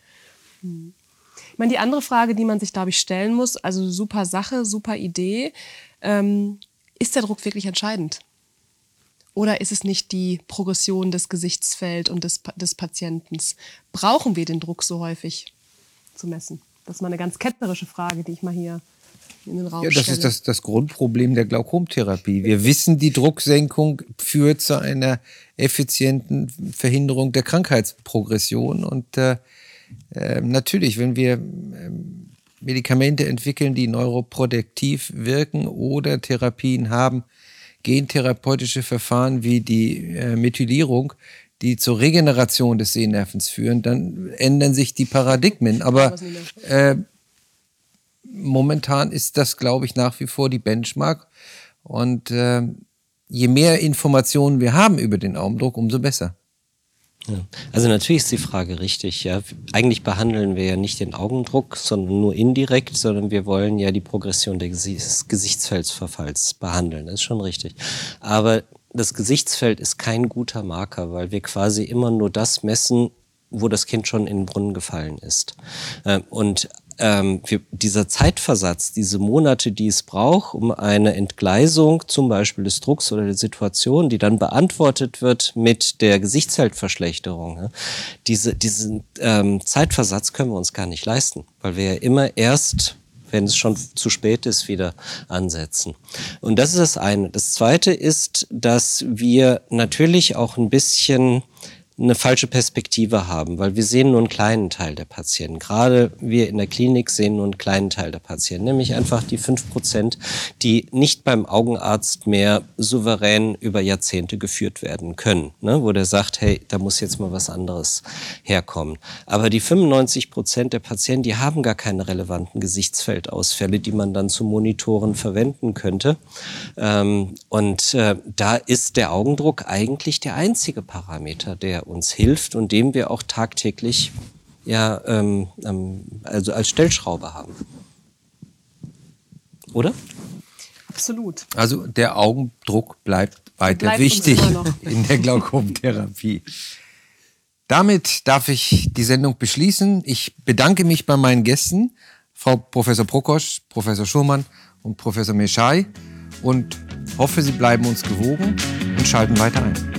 Hm. Ich meine, die andere Frage, die man sich, glaube ich, stellen muss, also super Sache, super Idee, ähm, ist der Druck wirklich entscheidend? Oder ist es nicht die Progression des Gesichtsfelds und des, des Patienten? Brauchen wir den Druck so häufig zu messen? Das ist mal eine ganz ketzerische Frage, die ich mal hier in den Raum Ja, das stelle. ist das, das Grundproblem der Glaukomtherapie. Wir wissen, die Drucksenkung führt zu einer effizienten Verhinderung der Krankheitsprogression. Und äh, äh, natürlich, wenn wir ähm, Medikamente entwickeln, die neuroprotektiv wirken oder Therapien haben, gentherapeutische Verfahren wie die äh, Methylierung, die zur Regeneration des Sehnervens führen, dann ändern sich die Paradigmen. Aber äh, momentan ist das, glaube ich, nach wie vor die Benchmark. Und äh, je mehr Informationen wir haben über den Augendruck, umso besser. Ja. Also natürlich ist die Frage richtig. Ja. Eigentlich behandeln wir ja nicht den Augendruck, sondern nur indirekt, sondern wir wollen ja die Progression des Gesichtsfeldsverfalls behandeln. Das ist schon richtig. Aber das Gesichtsfeld ist kein guter Marker, weil wir quasi immer nur das messen, wo das Kind schon in den Brunnen gefallen ist. Und ähm, wir, dieser Zeitversatz, diese Monate, die es braucht, um eine Entgleisung zum Beispiel des Drucks oder der Situation, die dann beantwortet wird mit der Gesichtsfeldverschlechterung, ja, diese, diesen ähm, Zeitversatz können wir uns gar nicht leisten, weil wir ja immer erst wenn es schon zu spät ist, wieder ansetzen. Und das ist das eine. Das zweite ist, dass wir natürlich auch ein bisschen eine falsche Perspektive haben, weil wir sehen nur einen kleinen Teil der Patienten. Gerade wir in der Klinik sehen nur einen kleinen Teil der Patienten, nämlich einfach die fünf Prozent, die nicht beim Augenarzt mehr souverän über Jahrzehnte geführt werden können, ne? wo der sagt, hey, da muss jetzt mal was anderes herkommen. Aber die 95 Prozent der Patienten, die haben gar keine relevanten Gesichtsfeldausfälle, die man dann zum Monitoren verwenden könnte. Ähm, und äh, da ist der Augendruck eigentlich der einzige Parameter, der uns hilft und dem wir auch tagtäglich ja, ähm, ähm, also als Stellschraube haben. Oder? Absolut. Also der Augendruck bleibt weiter Bleibt wichtig in der Glaukomtherapie. Damit darf ich die Sendung beschließen. Ich bedanke mich bei meinen Gästen, Frau Professor Prokosch, Professor Schurmann und Professor Meschai und hoffe, Sie bleiben uns gewogen und schalten weiter ein.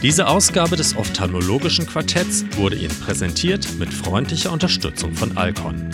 Diese Ausgabe des ophthalmologischen Quartetts wurde Ihnen präsentiert mit freundlicher Unterstützung von Alcon.